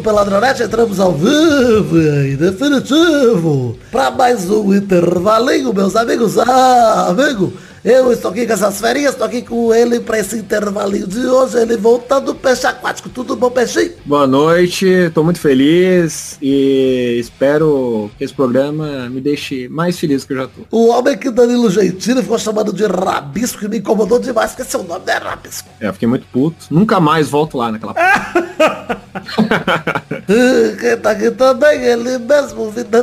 do Peladronete, entramos ao vivo e definitivo para mais um intervalinho, meus amigos. Ah, amigo, eu estou aqui com essas ferinhas, estou aqui com ele para esse intervalinho de hoje, ele voltando peixe aquático. Tudo bom, peixinho? Boa noite, estou muito feliz e espero que esse programa me deixe mais feliz que eu já tô. O homem que Danilo Gentili ficou chamando de Rabisco e me incomodou demais, porque seu nome é Rabisco. É, eu fiquei muito puto. Nunca mais volto lá naquela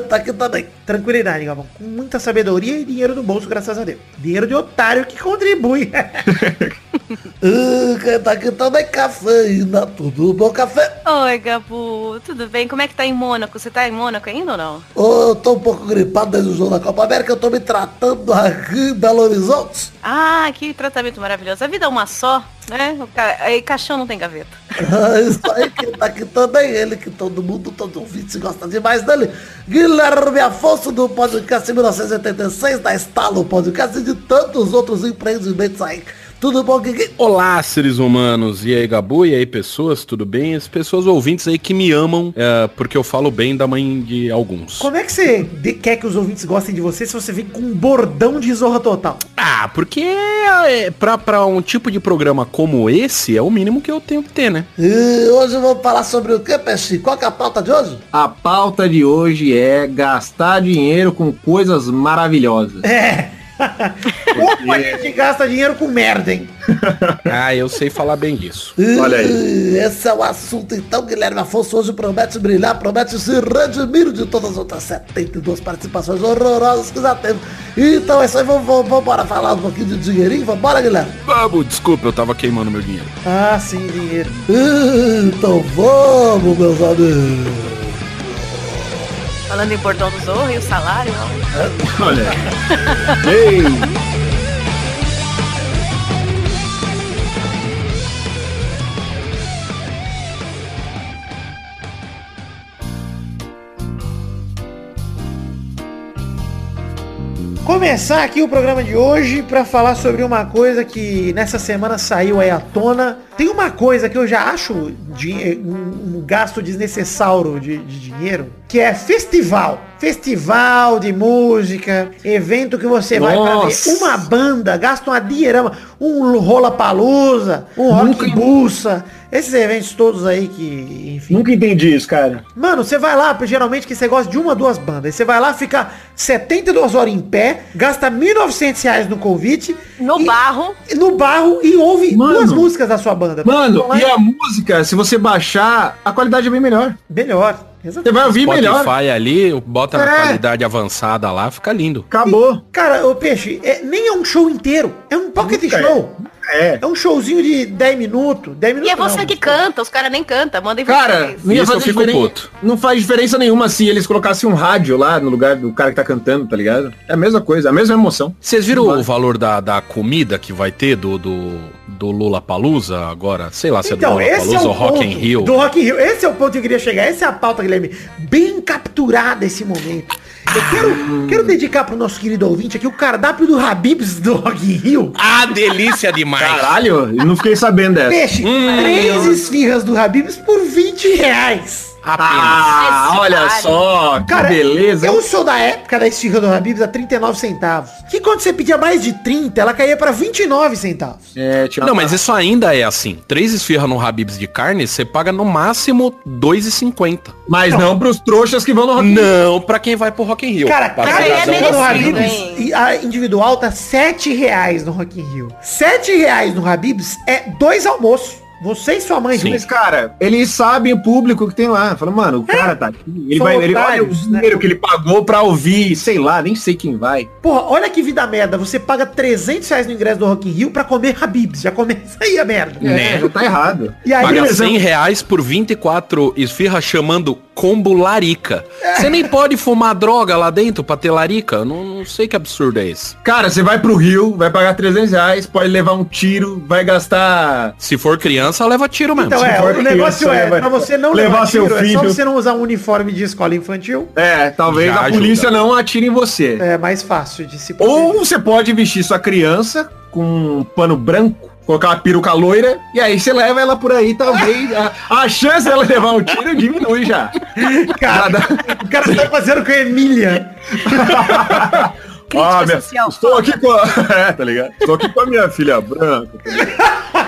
Tá tá. Tranquilidade, Galvão. Com muita sabedoria e dinheiro no bolso, graças a Deus. Dinheiro de otário que contribui. Quem tá aqui também, cafeína, tudo bom, café? Oi, Gabu. Tudo bem? Como é que tá em Mônaco? Você tá em Mônaco ainda ou não? Ô, eu tô um pouco gripado desde o jogo da Copa América, eu tô me tratando aqui em Belo Horizonte. Ah, que tratamento maravilhoso. A vida é uma só, né? Aí caixão não tem gaveta. Ah, Isso aí, quem tá aqui também, ele que todo mundo, todo ouvinte gosta demais dele. Guilherme Afonso do podcast 1986, da Estalo Podcast e de tantos outros empreendimentos aí. Tudo bom? Olá, seres humanos. E aí, Gabu? E aí, pessoas? Tudo bem? As pessoas ouvintes aí que me amam, é, porque eu falo bem da mãe de alguns. Como é que você de- quer que os ouvintes gostem de você se você vem com um bordão de zorra total? Ah, porque é, pra, pra um tipo de programa como esse, é o mínimo que eu tenho que ter, né? E hoje vamos falar sobre o que, Peixe? Qual que é a pauta de hoje? A pauta de hoje é gastar dinheiro com coisas maravilhosas. É. Como a gente gasta dinheiro com merda, hein? Ah, eu sei falar bem disso. Olha aí. Esse é o assunto, então, Guilherme Afonso hoje promete brilhar, promete se redimir de todas as outras 72 participações horrorosas que já teve. Então é isso aí, vamos, vamos, vamos embora falar um pouquinho de dinheirinho? Vambora, Guilherme? Gabu, desculpa, eu tava queimando meu dinheiro. Ah, sim, dinheiro. Então vamos, meus amigos. Falando em bordão do Zorro e o salário. Olha. Ei! Começar aqui o programa de hoje pra falar sobre uma coisa que nessa semana saiu aí à tona. Tem uma coisa que eu já acho de, um, um gasto desnecessário de, de dinheiro, que é festival. Festival de música, evento que você vai pra ver Nossa. uma banda, gasta uma dinheirama, um rola palusa, um rock bussa, esses eventos todos aí que, enfim. Nunca entendi isso, cara. Mano, você vai lá, geralmente que você gosta de uma, duas bandas. Você vai lá, fica 72 horas em pé, gasta 1.900 reais no convite. No e- barro. No barro e ouve Mano. duas músicas da sua banda. Mano, lá e a música, se você baixar, a qualidade é bem melhor. Melhor. Você Exatamente. vai ouvir melhor. Spotify ali, bota É. na qualidade avançada lá, fica lindo. Acabou. Cara, o Peixe, é, nem é um show inteiro. É um pocket Nunca é. show. É. É um showzinho de 10 minutos. 10 E minutos é você não. que canta, os caras nem cantam, mandem Cara, vocês. não ia Isso eu fazer fico diferen- puto. Não faz diferença nenhuma se eles colocassem um rádio lá no lugar do cara que tá cantando, tá ligado? É a mesma coisa, a mesma emoção. Vocês viram o valor da, da comida que vai ter do, do, do Lula Palusa agora? Sei lá se é do Então, Lula é Palusa o ou Rock in Rio. do Rock in Rio. Esse é o ponto que eu queria chegar. Essa é a pauta, Guilherme. Bem capturada esse momento. Eu quero, quero dedicar pro nosso querido ouvinte aqui o cardápio do Habibs do Rock in Rio. Ah, delícia demais! Caralho, eu não fiquei sabendo dessa. Peixe, Hum. três esfirras do Habibs por 20 reais. Apenas. Ah, Esse olha vale. só, que Cara, beleza. eu sou da época da esfirra do Habibs a 39 centavos. Que quando você pedia mais de 30, ela caía pra 29 centavos. É, Não, mas isso ainda é assim. Três esfirras no Habibs de carne, você paga no máximo 2,50. Mas não pros trouxas que vão no Rock. Não pra quem vai pro Rock in Rio. Cara, aí é merecido, Habibs hein? e a individual tá 7 reais no Rock in Rio. 7 reais no Habibs é dois almoços. Você e sua mãe, Sim. Mas, cara, eles sabem o público que tem lá. Fala, mano, o cara tá aqui. Ele São vai. Ele olha o otários, né? dinheiro que ele pagou pra ouvir, sei lá, nem sei quem vai. Porra, olha que vida merda. Você paga 300 reais no ingresso do Rock in Rio pra comer Habibs. Já começa aí a merda. Né? É, já tá errado. E aí, Paga beleza. 100 reais por 24 esfirras chamando combo larica. Você nem pode fumar droga lá dentro pra ter larica. Não, não sei que absurdo é esse. Cara, você vai pro Rio, vai pagar 300 reais, pode levar um tiro, vai gastar. Se for criança, leva tiro mesmo. Então Se é, for o negócio é, vai pra você não levar levar seu tiro, é só filho. você não usar um uniforme de escola infantil. É, talvez Já a ajuda. polícia não atire em você. É mais fácil de se Ou proteger. você pode vestir sua criança com um pano branco, colocar uma peruca loira, e aí você leva ela por aí, talvez. A, a chance dela levar um tiro diminui já. Cara, o cara tá fazendo com a Emília. Crítica Ah, minha- social. Estou aqui com a... É, tá ligado? Estou aqui com a minha filha branca. tá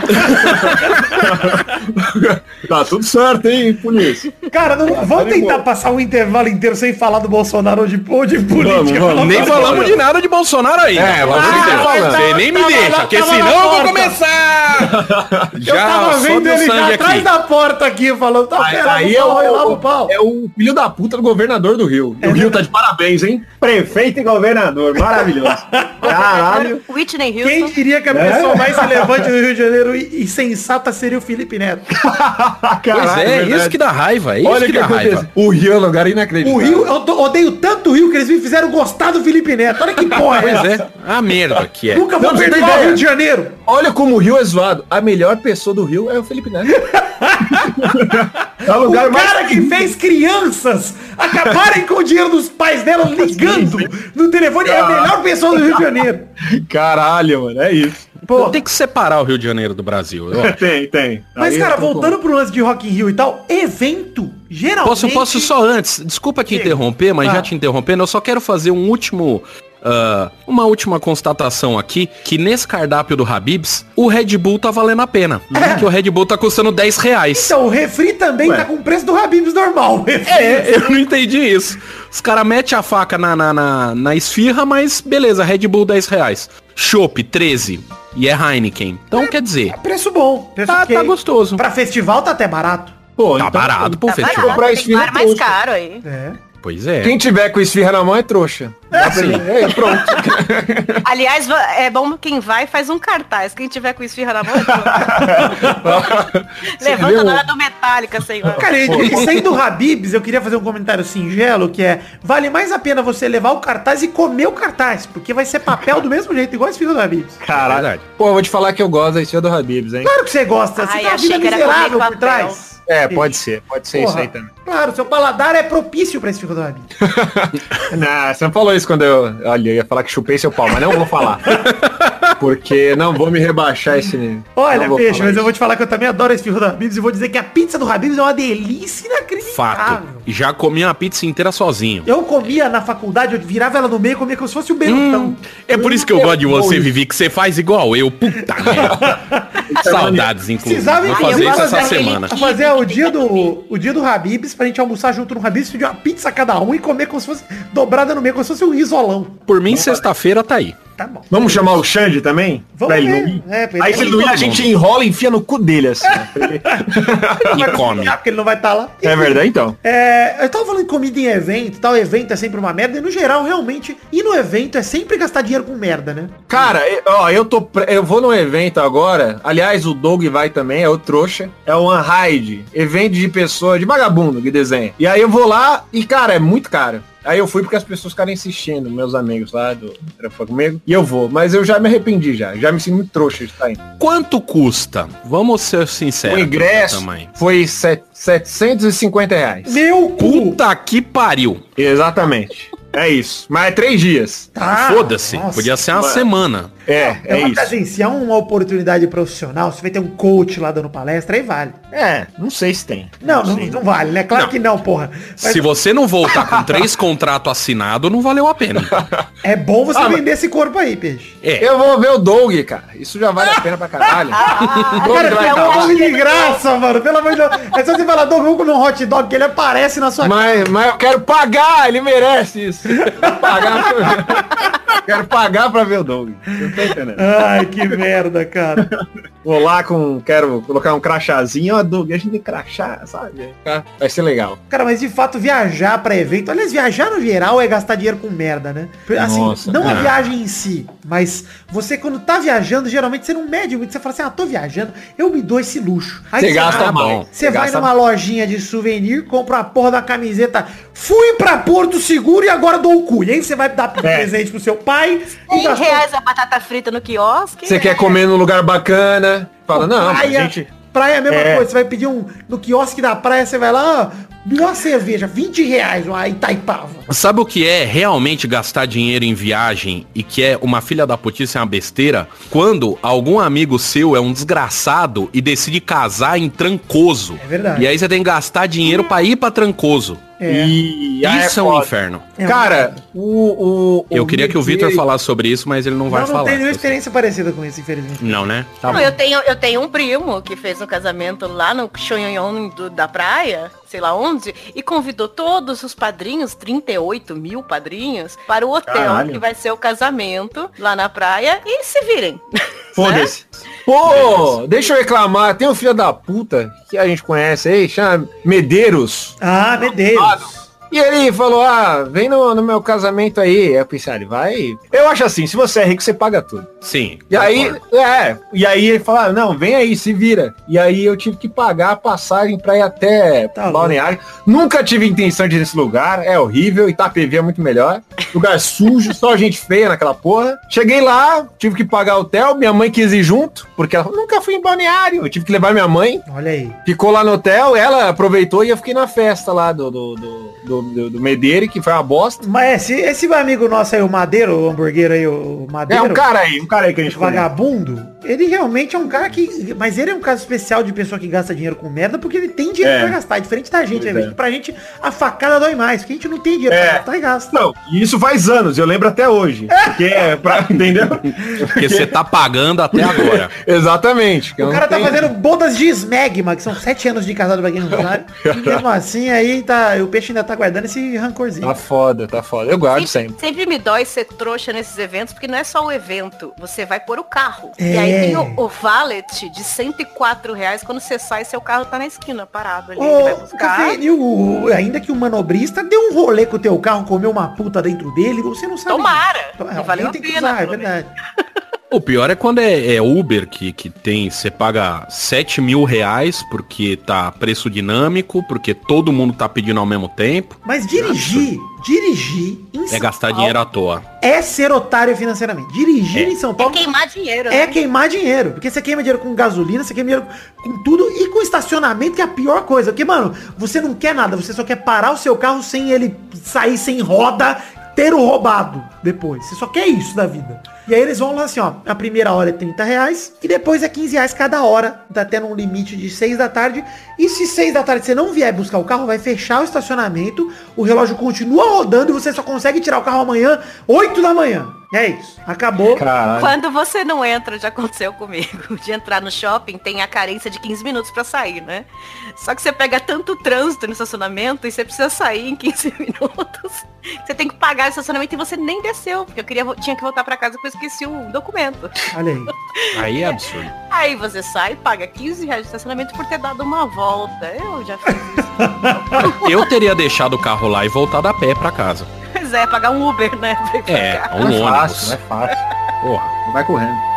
tá tudo certo, hein, polícia? Cara, não, vamos tentar passar o intervalo inteiro sem falar do Bolsonaro ou de, ou de política. Vamos, vamos. Nem falamos de nada de Bolsonaro aí. É, amor de tá. Você nem me Tava deixa, lá- porque tava senão eu vou começar. Eu Já, tava solta vendo ele já atrás aqui. da porta aqui, falando, tá Aí, pera, aí vou é, eu o, o pau. é o filho da puta do governador do Rio. E o Rio tá de parabéns, hein? Prefeito e governador. Maravilhoso. Caralho. Whitney Houston. Quem diria que a É? pessoa mais relevante do Rio de Janeiro e, e sensata seria o Felipe Neto? Pois é, isso que dá raiva. É isso Olha que que dá raiva. acontece. O Rio é um lugar inacreditável. O Rio, eu tô- odeio tanto o Rio que eles me fizeram gostar do Felipe Neto. Olha que porra é Pois essa. é, a merda que é. Nunca vou perdoar o. Rio de Janeiro. Olha como o Rio é zoado. A melhor pessoa do Rio é o Felipe Neto. é o O mais... cara que fez crianças acabarem com o dinheiro dos pais dela ligando no telefone é a melhor pessoa do Rio de Janeiro. Caralho, mano. É isso. Pô, Tem que separar o Rio de Janeiro do Brasil. eu acho. Tem, tem. mas Aí cara, voltando pro lance de Rock in Rio e tal, evento, geralmente... Posso, posso só antes, desculpa te interromper, mas Ah. já te interrompendo, eu só quero fazer um último. Ah, uma última constatação aqui, que nesse cardápio do Habibs, o Red Bull tá valendo a pena. Que o Red Bull tá custando 10 reais. Então, o refri também Ué. tá com o preço do Habib's normal. É, eu não entendi isso. Os caras metem a faca na, na, na, na esfirra, mas beleza, Red Bull 10 reais. Chopp 13. E é Heineken. Então quer dizer, Preço bom. Preço tá, tá gostoso. Pra festival tá até barato. Pô, Tá então- barato pro Tá festival. barato, comprar tem mais caro aí. É. Pois é. Quem tiver com esfirra na mão é trouxa. Sim. É, pronto. Aliás, é bom quem vai faz um cartaz. Quem tiver com esfirra na mão, levanta viu? na hora do Metallica, senhor. Cara, e, e sendo Habibs, eu queria fazer um comentário singelo, que é, vale mais a pena você levar o cartaz e comer o cartaz, porque vai ser papel do mesmo jeito, igual esse filho do Habibs. Caralho. Verdade. Pô, eu vou te falar que eu gosto da esfirra do Habibs, hein? Claro que você gosta, você Ai, achei vida que era comer miserável por papel. trás. É, pode ser. Pode ser isso aí também. Claro, seu paladar é propício pra esse filho do Habibs. Não, você não falou isso quando eu... Olha, eu ia falar que chupei seu pau, mas não vou falar. Porque não vou me rebaixar esse nível. Olha, peixe, mas eu isso. vou te falar que eu também adoro esse filho do Habibs e vou dizer que a pizza do Habibs é uma delícia inacreditável. Fato. Já comi uma pizza inteira sozinho. Eu comia na faculdade, eu virava ela no meio e comia como se fosse o Berutão. É por isso que eu gosto de você, Vivi, que você faz igual eu. Puta merda. Saudades, inclusive. Precisava Vou fazer eu isso essa semana. Fazer o dia do o dia do Habibs pra gente almoçar junto no Habibs, pedir uma pizza cada um e comer como se fosse dobrada no meio, como se fosse um isolão. Por mim, sexta-feira tá aí. Tá bom. Vamos chamar o Xande também? Vamos pra ele? É, pra ele Aí se ele não ir, ir, a gente enrola e enfia no cu dele, assim. E come. Porque ele não vai estar lá. é verdade, então. É, eu tava falando de comida em evento e tal, evento é sempre uma merda, e no geral, realmente, ir no evento é sempre gastar dinheiro com merda, né? Cara, ó, eu tô. pre- Eu vou num evento agora. Aliás, o Doug vai também, é o trouxa. É o Unhide. Evento de pessoa, de vagabundo que desenha. E aí eu vou lá e, cara, é muito caro. Aí eu fui porque as pessoas ficaram insistindo, meus amigos lá do Trampa comigo. E eu vou. Mas eu já me arrependi já. Já me sinto muito trouxa de estar indo. Quanto custa? Vamos ser sinceros. o ingresso foi set- 750 reais. Meu cu! Puta que pariu. Exatamente. É isso. Mas é três dias. Tá, Foda-se. Podia ser uma mano. semana. É, É, é mas isso. assim, se é uma oportunidade profissional, se vai ter um coach lá dando palestra, aí vale. É, não sei se tem. Não, não, sei. não vale, né? Claro Não. que não, porra. Mas Se você não voltar com três contratos assinados, não valeu a pena. é bom você Ah, mas- vender esse corpo aí, peixe. É. Eu vou ver o Doug, cara. Isso já vale a pena pra caralho. Doug Cara, vai é tá um de graça, mano. Pelo amor de Deus. É só você falar, Doug, vamos comer um hot dog que ele aparece na sua Mas, mas eu quero pagar, ele merece isso. Quero pagar pra, quero pagar pra ver o Doug. Você não tá entendendo? Ai, que merda, cara. Vou lá com. Quero colocar um crachazinho, ó, Doug, a gente tem crachá, sabe? Vai ser legal. Cara, mas de fato, viajar pra evento, aliás, viajar no geral é gastar dinheiro com merda, né? Assim, Nossa, não a é. viagem em si, mas você quando tá viajando, geralmente você não mede muito, você fala assim, ah, tô viajando, eu me dou esse luxo. Aí Você gasta mal. Você vai gasta numa lojinha de souvenir, compra a porra da camiseta, fui pra Porto Seguro e agora dou o cu. E aí você vai dar É. presente pro seu pai. e 100 gastou- reais a batata frita no quiosque. Você quer comer num lugar bacana? Fala, não, mas a Praia. gente. Praia é a mesma É. coisa. Você vai pedir um. No quiosque da praia, você vai lá, melhor cerveja, 20 reais, uma Itaipava. Sabe o que é realmente gastar dinheiro em viagem e que é uma filha da putice é uma besteira? Quando algum amigo seu é um desgraçado e decide casar em Trancoso. É verdade. E aí você tem que gastar dinheiro pra ir pra Trancoso. É. E Isso é um foda. inferno. É Cara, o, o, Eu queria que o Vitor falasse sobre isso, mas ele não vai Não, não falar. tem nenhuma eu sei. experiência parecida com isso, infelizmente. Não, né? Tá Não, bom. eu tenho, eu tenho um primo que fez um casamento lá no Xonhonhon do- da praia, sei lá onde, e convidou todos os padrinhos, 38 mil padrinhos, para o hotel Caralho. que vai ser o casamento lá na praia e se virem. Foda-se. Pô, deixa eu reclamar. Tem um filho da puta que a gente conhece aí, chama Medeiros. Ah, Medeiros. E ele falou, ah, vem no, no meu casamento aí. Eu pensei, ah, ele vai... Eu acho assim, se você é rico, você paga tudo. Sim. E aí, é, e aí ele falou, ah, não, vem aí, se vira. E aí eu tive que pagar a passagem pra ir até Tá Balneário. Nunca tive intenção de ir nesse lugar, é horrível, Itapevi é muito melhor. Lugar sujo, só gente feia naquela porra. Cheguei lá, tive que pagar hotel, minha mãe quis ir junto, porque ela falou, nunca fui em Balneário. Eu tive que levar minha mãe, Olha aí. ficou lá no hotel, ela aproveitou e eu fiquei na festa lá do, do, do, do, do, do Medeiro, que foi uma bosta. Mas esse, esse amigo nosso aí, o Madeiro, o hambúrguer aí, o É Madeiro. um cara aí, um cara aí que a gente conhece. Ele realmente é um cara que. Mas ele é um caso especial de pessoa que gasta dinheiro com merda, porque ele tem dinheiro É. pra gastar. É diferente da gente, né? é. Pra gente, a facada dói mais, porque a gente não tem dinheiro É. pra gastar e gasta. Não, e isso faz anos, eu lembro até hoje. Porque é pra, entendeu? Porque você tá pagando até agora. Exatamente. O cara tá tenho- fazendo bodas de esmegma, que são sete anos de casado pra quem não sabe. E mesmo assim, aí tá, o peixe ainda tá guardando esse rancorzinho. Tá foda, tá foda. Eu guardo sempre. Sempre, sempre me dói ser trouxa nesses eventos, porque não é só o evento, você vai pôr o carro. É. E aí tem o, o valet de 104 reais, quando você sai, seu carro tá na esquina, parado ali, ele vai Ô, buscar. Café, o, ainda que o manobrista deu um rolê com o teu carro, comeu uma puta dentro dele, você não sabe. Tomara, Então, a tem que pena, usar, é verdade. O pior é quando é, é Uber que, que tem, você paga 7 mil reais porque tá preço dinâmico, porque todo mundo tá pedindo ao mesmo tempo. Mas dirigir, dirigir em É São gastar Paulo dinheiro à toa. é ser otário financeiramente. Dirigir É. em São É Paulo queimar dinheiro, é né? queimar dinheiro. Porque você queima dinheiro com gasolina, você queima dinheiro com tudo e com estacionamento, que é a pior coisa. Porque, mano, você não quer nada, você só quer parar o seu carro sem ele sair sem roda, ter o roubado depois. Você só quer isso da vida. E aí eles vão lá assim, ó, a primeira hora é 30 reais e depois é 15 reais cada hora. Tá tendo um limite de 6 da tarde. E se 6 da tarde você não vier buscar o carro, vai fechar o estacionamento, o relógio continua rodando e você só consegue tirar o carro amanhã, 8 da manhã. É isso. Acabou. Caralho. Quando você não entra, já aconteceu comigo, de entrar no shopping, tem a carência de 15 minutos pra sair, né? Só que você pega tanto trânsito no estacionamento e você precisa sair em 15 minutos. Você tem que pagar o estacionamento e você nem desceu, porque eu queria, tinha que voltar pra casa eu esqueci o documento. Olha aí. Aí é absurdo. Aí você sai, paga 15 reais de estacionamento por ter dado uma volta. Eu já fiz isso. Eu teria deixado o carro lá e voltado a pé pra casa. Pois é, pagar um Uber, né? É, um Não é ônibus. fácil, não é fácil. Porra. Vai correndo.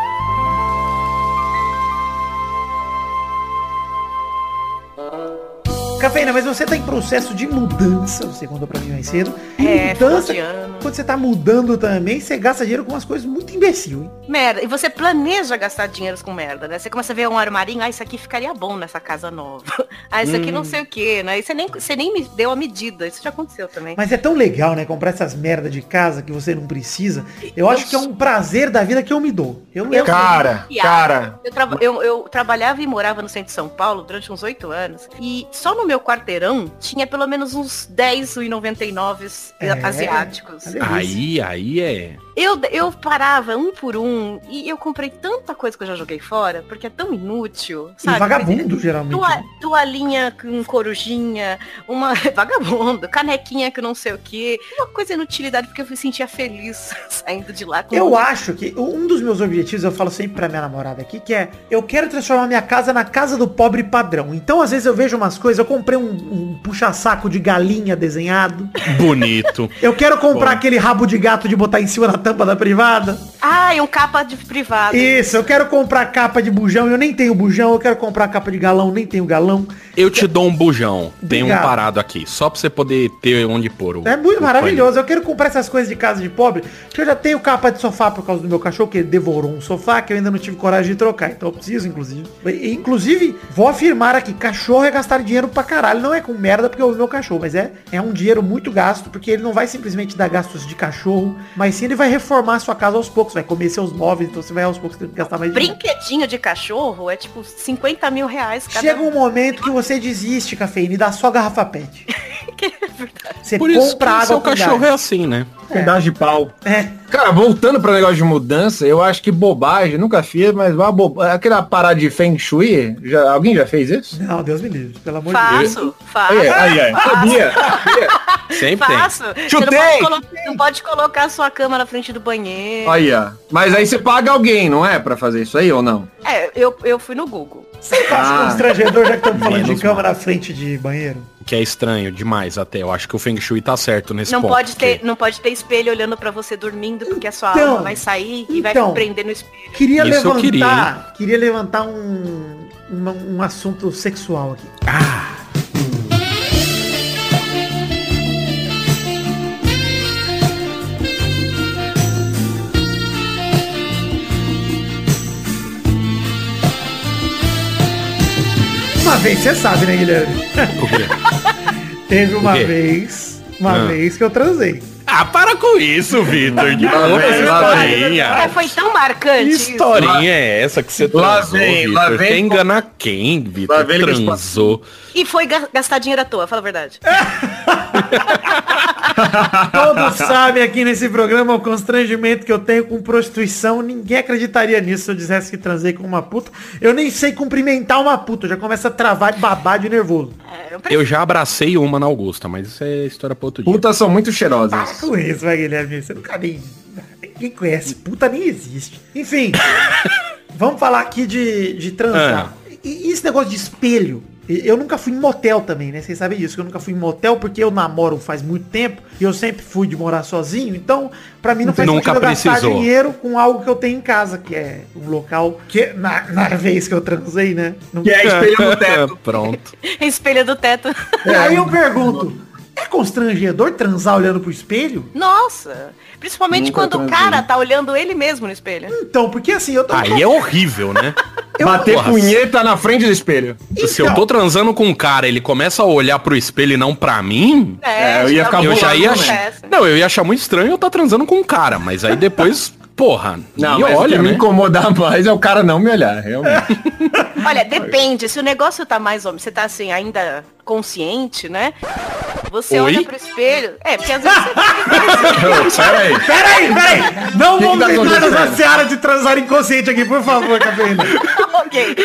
Cafeína, mas você tá em processo de mudança, você contou pra mim mais cedo. E É, mudança, quando você tá mudando também, você gasta dinheiro com umas coisas muito imbecil, hein? Merda. E você planeja gastar dinheiro com merda, né? Você começa a ver um armarinho, ah, isso aqui ficaria bom nessa casa nova. Ah, isso aqui Hum. não sei o que, né? E você nem, você nem me deu a medida. Isso já aconteceu também. Mas é tão legal, né? Comprar essas merda de casa que você não precisa. Eu acho que é um prazer da vida que eu me dou. Eu, eu, Cara, cara. Eu, traba- eu- eu trabalhava e morava no centro de São Paulo durante uns oito anos. E só no meu quarteirão tinha pelo menos uns 10 1,99 É, asiáticos. Aí, aí é. Eu, eu parava um por um e eu comprei tanta coisa que eu já joguei fora, porque é tão inútil, E sabe? vagabundo, geralmente. Tua, né? toalhinha com corujinha, uma vagabundo, canequinha que não sei o que, uma coisa inutilidade porque eu me sentia feliz saindo de lá com Eu um- acho que um dos meus objetivos, eu falo sempre pra minha namorada aqui, que é eu quero transformar minha casa na casa do pobre padrão. Então, às vezes, eu vejo umas coisas, eu comprei um, um puxa-saco de galinha desenhado. Bonito. Eu quero comprar aquele rabo de gato de botar em cima da tampa da privada. Ah, e um capa de privado. Isso, eu quero comprar capa de bujão, eu nem tenho bujão, eu quero comprar capa de galão, nem tenho galão. Eu te dou um bujão. Tem um parado aqui. Só pra você poder ter onde pôr o. É muito o maravilhoso. Eu quero comprar essas coisas de casa de pobre, que eu já tenho capa de sofá por causa do meu cachorro, que ele devorou um sofá, que eu ainda não tive coragem de trocar. Então eu preciso, inclusive. E, Inclusive, vou afirmar aqui, cachorro é gastar dinheiro pra caralho. Não é com merda porque eu amo meu cachorro, mas é, é um dinheiro muito gasto, porque ele não vai simplesmente dar gastos de cachorro, mas sim ele vai reformar a sua casa aos poucos, vai comer seus móveis, então você vai aos poucos ter que gastar mais dinheiro. Brinquedinho de cachorro é tipo 50 mil reais cada Chega um momento que você desiste, cafeína, e dá só garrafa pet. Você Por isso compra o água seu cachorro gás. é assim, né? Pedaço de pau. É. Cara, voltando para negócio de mudança, eu acho que bobagem, nunca fiz, mas uma bo... aquela parada de Feng Shui, já, alguém já fez isso? Não, Deus me livre, pelo amor de Deus. Faço, faço. Aí, aí, aí. Sabia, sabia. Sempre tem. Faço. Não Chutei! pode, colo- não pode colocar a sua cama na frente do banheiro. Aí, ó. Mas aí você paga alguém, não é? Pra fazer isso aí ou não? É, eu, eu fui no Google. Você acha Ah. constrangedor, já que estamos falando de Menos cama mal. na frente de banheiro? Que é estranho demais até. Eu acho que o Feng Shui tá certo nesse Não ponto. pode, ter, porque- não pode ter espelho olhando pra você dormindo, porque a sua Então, alma vai sair e vai então. prender no espelho. Queria Isso eu levantar, queria, queria, levantar um, um, um assunto sexual aqui. Uma vez, você sabe, né, Guilherme? O quê? Teve uma O quê? vez, uma Ah. vez que eu transei. Ah, para com isso, Vitor. Lá vem, essa lá vem. É, historinha. foi tão marcante. Que isso. historinha é essa que você Lá transou, vem, lá Vitor? vem Quer enganar quem, Lá Vitor? vem Transou. E foi ga- gastar dinheiro à toa, fala a verdade. Todos sabem aqui nesse programa o constrangimento que eu tenho com prostituição. Ninguém acreditaria nisso se eu dissesse que transei com uma puta. Eu nem sei cumprimentar uma puta. Já começa a travar de babado de nervoso. É, eu já abracei uma na Augusta, mas isso é história pra outro dia. Putas são muito cheirosas. Com isso, vai, Guilherme. Você nunca nem... Ninguém conhece. Puta nem existe. Enfim. vamos falar aqui de, de transar. E, e esse negócio de espelho? Eu nunca fui em motel também, né? Vocês sabem disso, que eu nunca fui em motel porque eu namoro faz muito tempo e eu sempre fui de morar sozinho. Então, pra mim não faz Nunca sentido eu gastar precisou. dinheiro com algo que eu tenho em casa, que é um local que na, na vez que eu transei, né? Não... Que é espelho no teto. Pronto. Espelho do teto. Aí eu pergunto, é constrangedor transar olhando pro espelho? Nossa. Principalmente Nunca quando o cara tá olhando ele mesmo no espelho. Então, porque assim, eu tô... Aí é horrível, né? eu- Bater Porra. punheta na frente do espelho. Se eu tô transando com um cara, ele começa a olhar pro espelho e não pra mim, É, eu ia ficar eu já ia. Não, eu ia achar muito estranho eu estar transando com um cara, mas aí depois, porra, Não, e o olha, que me né? incomoda mais é o cara não me olhar, realmente. Olha, depende. Se o negócio tá mais menos, você tá assim, ainda consciente, né? Você Oi? olha pro espelho. É, porque às vezes você Pera aí. Peraí, peraí! Não Que que vamos tá entrar nessa seara de transar inconsciente aqui, por favor, Cafeína. ok.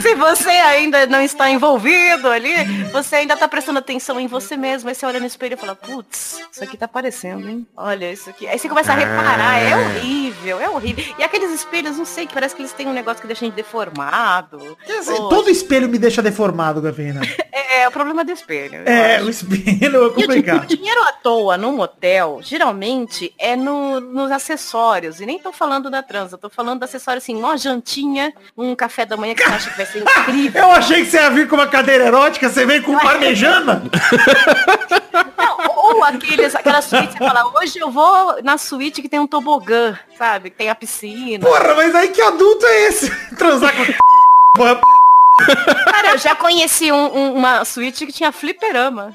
Se você ainda não está envolvido ali, você ainda tá prestando atenção em você mesmo. Aí você olha no espelho e fala, putz, isso aqui tá aparecendo, hein? Olha isso aqui. Aí você começa a reparar, é horrível, é horrível. E aqueles espelhos, não sei, que parece que eles têm um negócio que deixa a gente deformado. Ou- Todo espelho me deixa deformado, Cafeína. É, é o problema do espelho. É, acho. o espelho é E o complicado. o dinheiro à toa no motel, geralmente, é no, nos acessórios. E nem tô falando da transa, tô falando do acessório assim, uma jantinha, um café da manhã que você acha que vai ser incrível. Eu achei que você ia vir com uma cadeira erótica, você veio com parmejana? Aqueles, aquela suíte, você fala, hoje eu vou na suíte que tem um tobogã, sabe? Que tem a piscina. Porra, mas aí que adulto é esse? Transar com Porra, Cara, eu já conheci um- um- uma suíte que tinha fliperama.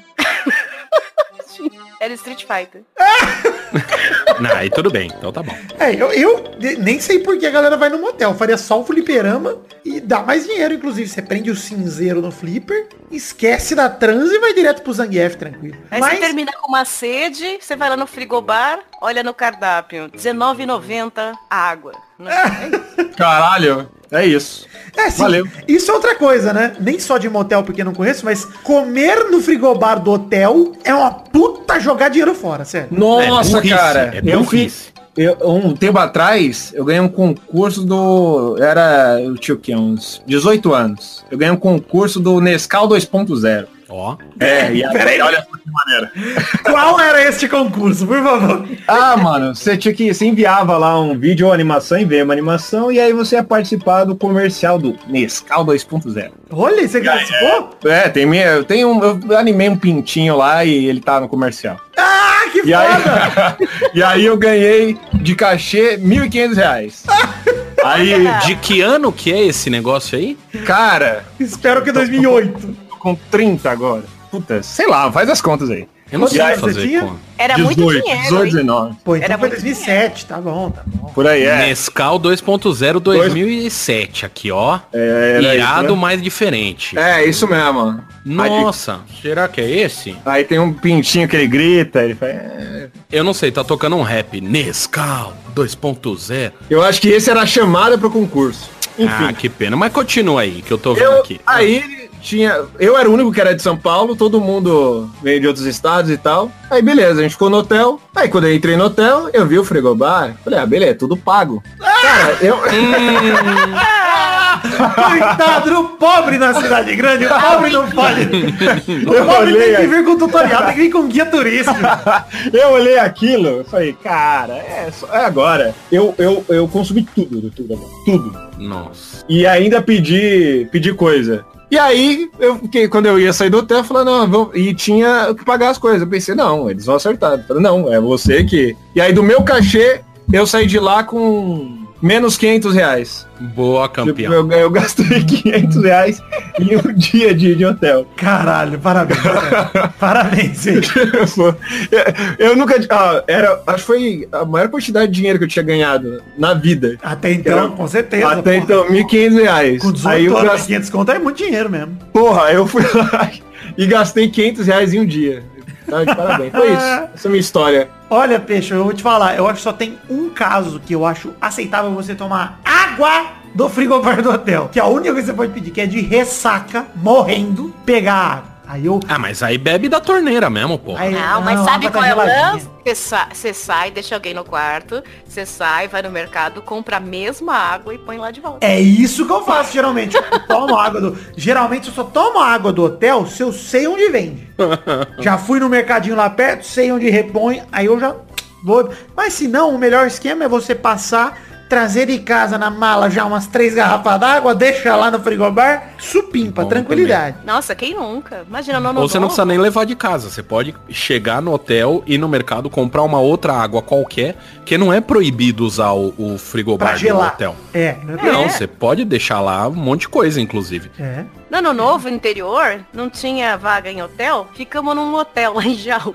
Era Street Fighter. Não, aí tudo bem, então tá bom. É, eu, eu nem sei por que a galera vai no motel. Eu faria só o fliperama e dá mais dinheiro, inclusive. Você prende o cinzeiro no flipper, esquece da trans e vai direto pro Zangief, tranquilo. Aí Mas, você termina com uma sede, você vai lá no frigobar, olha no cardápio, R$19,90 a água. É? Caralho, é isso. é, sim, valeu. isso é outra coisa, né? Nem só de motel, porque eu não conheço, mas comer no frigobar do hotel é uma puta jogar dinheiro fora, sério. Nossa, É burrice, cara. é eu fiz. Eu, um tempo atrás, eu ganhei um concurso do. Era. Eu tinha o quê? Uns 18 anos. Eu ganhei um concurso do Nescau 2.0. Ó. É, e aí, Peraí. olha só que maneira. Qual era este concurso, por favor? Ah, mano, você tinha que. Você enviava lá um vídeo ou animação, enviava uma animação e aí você ia participar do comercial do Nescau 2.0. Olha, você participou? É, tem minha. Tem um. Eu animei um pintinho lá e ele tá no comercial. Ah, que E aí, foda! e aí eu ganhei de cachê 1.500 reais. Aí, De que ano que é esse negócio aí? cara, Espero que 2008. Com 30 agora. Puta, sei lá, faz as contas aí. Eu não sei fazer tinha? conta. Era muito 18, dinheiro, 18, hein? 19. Pô, então Era foi muito 2007, tá bom, tá bom. Por aí, é. Nescau 2.0 2007 aqui, ó. É, Irado, isso, né? mais diferente. É, isso mesmo. Aí, Nossa, será que é esse? aí tem um pintinho que ele grita, ele faz... é. Eu não sei, tá tocando um rap. Nescau 2.0. Eu acho que esse era a chamada pro concurso. Enfim. Ah, que pena. Mas continua aí, que eu tô vendo Eu, aqui. aí tinha. Eu era o único que era de São Paulo, todo mundo veio de outros estados e tal. Aí beleza, a gente ficou no hotel. Aí quando eu entrei no hotel, eu vi o frigobar. Falei, ah, beleza, tudo pago. Cara, eu. Coitado do pobre na cidade grande, o pobre não pode. O Eu pobre olhei tem que vir com tutorial, tem que vir com guia turístico. eu olhei aquilo e falei, cara, é, só- é agora. Eu, eu, eu consumi tudo do tudo. Tudo. Nossa. E ainda pedi, pedi coisa. E aí, eu fiquei, quando eu ia sair do hotel, eu falei, não, vou... e tinha que pagar as coisas. Eu pensei, não, eles vão acertar. Eu falei, não, é você que. E aí, do meu cachê, eu saí de lá com menos 500 reais. Boa, Tipo, campeão. eu, eu gastei 500 reais em um dia de, de hotel. Caralho, parabéns. Parabéns, gente. eu nunca. Ah, era, acho que foi a maior quantidade de dinheiro que eu tinha ganhado na vida. Até então, Era- com certeza. Até porra. então, 1.500 reais. Com 18 Aí eu anos, gastei. 500 conto é muito dinheiro mesmo. Porra, eu fui lá e gastei 500 reais em um dia. Tá de parabéns. Foi isso. Essa é a minha história. Olha, Peixe, eu vou te falar, eu acho que só tem um caso que eu acho aceitável você tomar água do frigobar do hotel. Que é a única coisa que você pode pedir, que é de ressaca, morrendo, pegar água. Aí eu... Ah, mas aí bebe da torneira mesmo, pô. Aí, Não, mas sabe água qual é o lance? Você sai, deixa alguém no quarto, você sai, vai no mercado, compra a mesma água e põe lá de volta. É isso que eu faço geralmente. Eu tomo água do. Geralmente eu só tomo água do hotel se eu sei onde vende. Já fui no mercadinho lá perto, sei onde repõe, aí eu já vou. Mas se não, o melhor esquema é você passar, trazer de casa na mala já umas três garrafas d'água, deixa lá no frigobar, supimpa, Bom tranquilidade. Nossa, quem nunca? Imagina, no ano Ou você não precisa nem levar de casa. Você pode chegar no hotel, ir no mercado, comprar uma outra água qualquer, que não é proibido usar o, o frigobar do hotel. É, Não, É. você pode deixar lá um monte de coisa, inclusive. é. No ano novo, interior, não tinha vaga em hotel, ficamos num hotel lá em Jaú.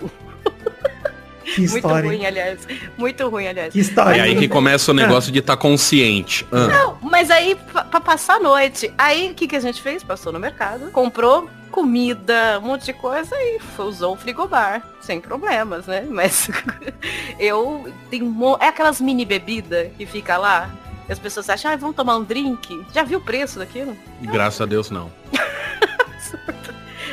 Que Muito história. hein? ruim, aliás. Muito ruim, aliás. Que história. É aí que começa o negócio de estar consciente. Ah, Não, mas aí, pra, pra passar a noite, aí o que, que a gente fez? Passou no mercado, comprou comida, um monte de coisa e usou o frigobar, sem problemas, né? Mas eu tenho um É aquelas mini bebidas que fica lá. E as pessoas acham, ah, vamos tomar um drink. Já viu o preço daquilo? graças a Deus não.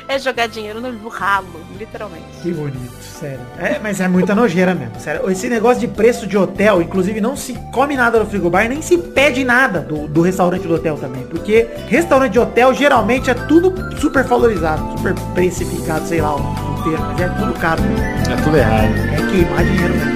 É jogar dinheiro no ralo, literalmente. Que bonito, sério. É, mas é muita nojeira mesmo, sério. Esse negócio de preço de hotel, inclusive não se come nada no frigobar, nem se pede nada do, do restaurante do hotel também. Porque restaurante de hotel geralmente é tudo super valorizado, super precificado, sei lá o termo, mas é tudo caro. mesmo. É tudo errado. É queimar dinheiro mesmo.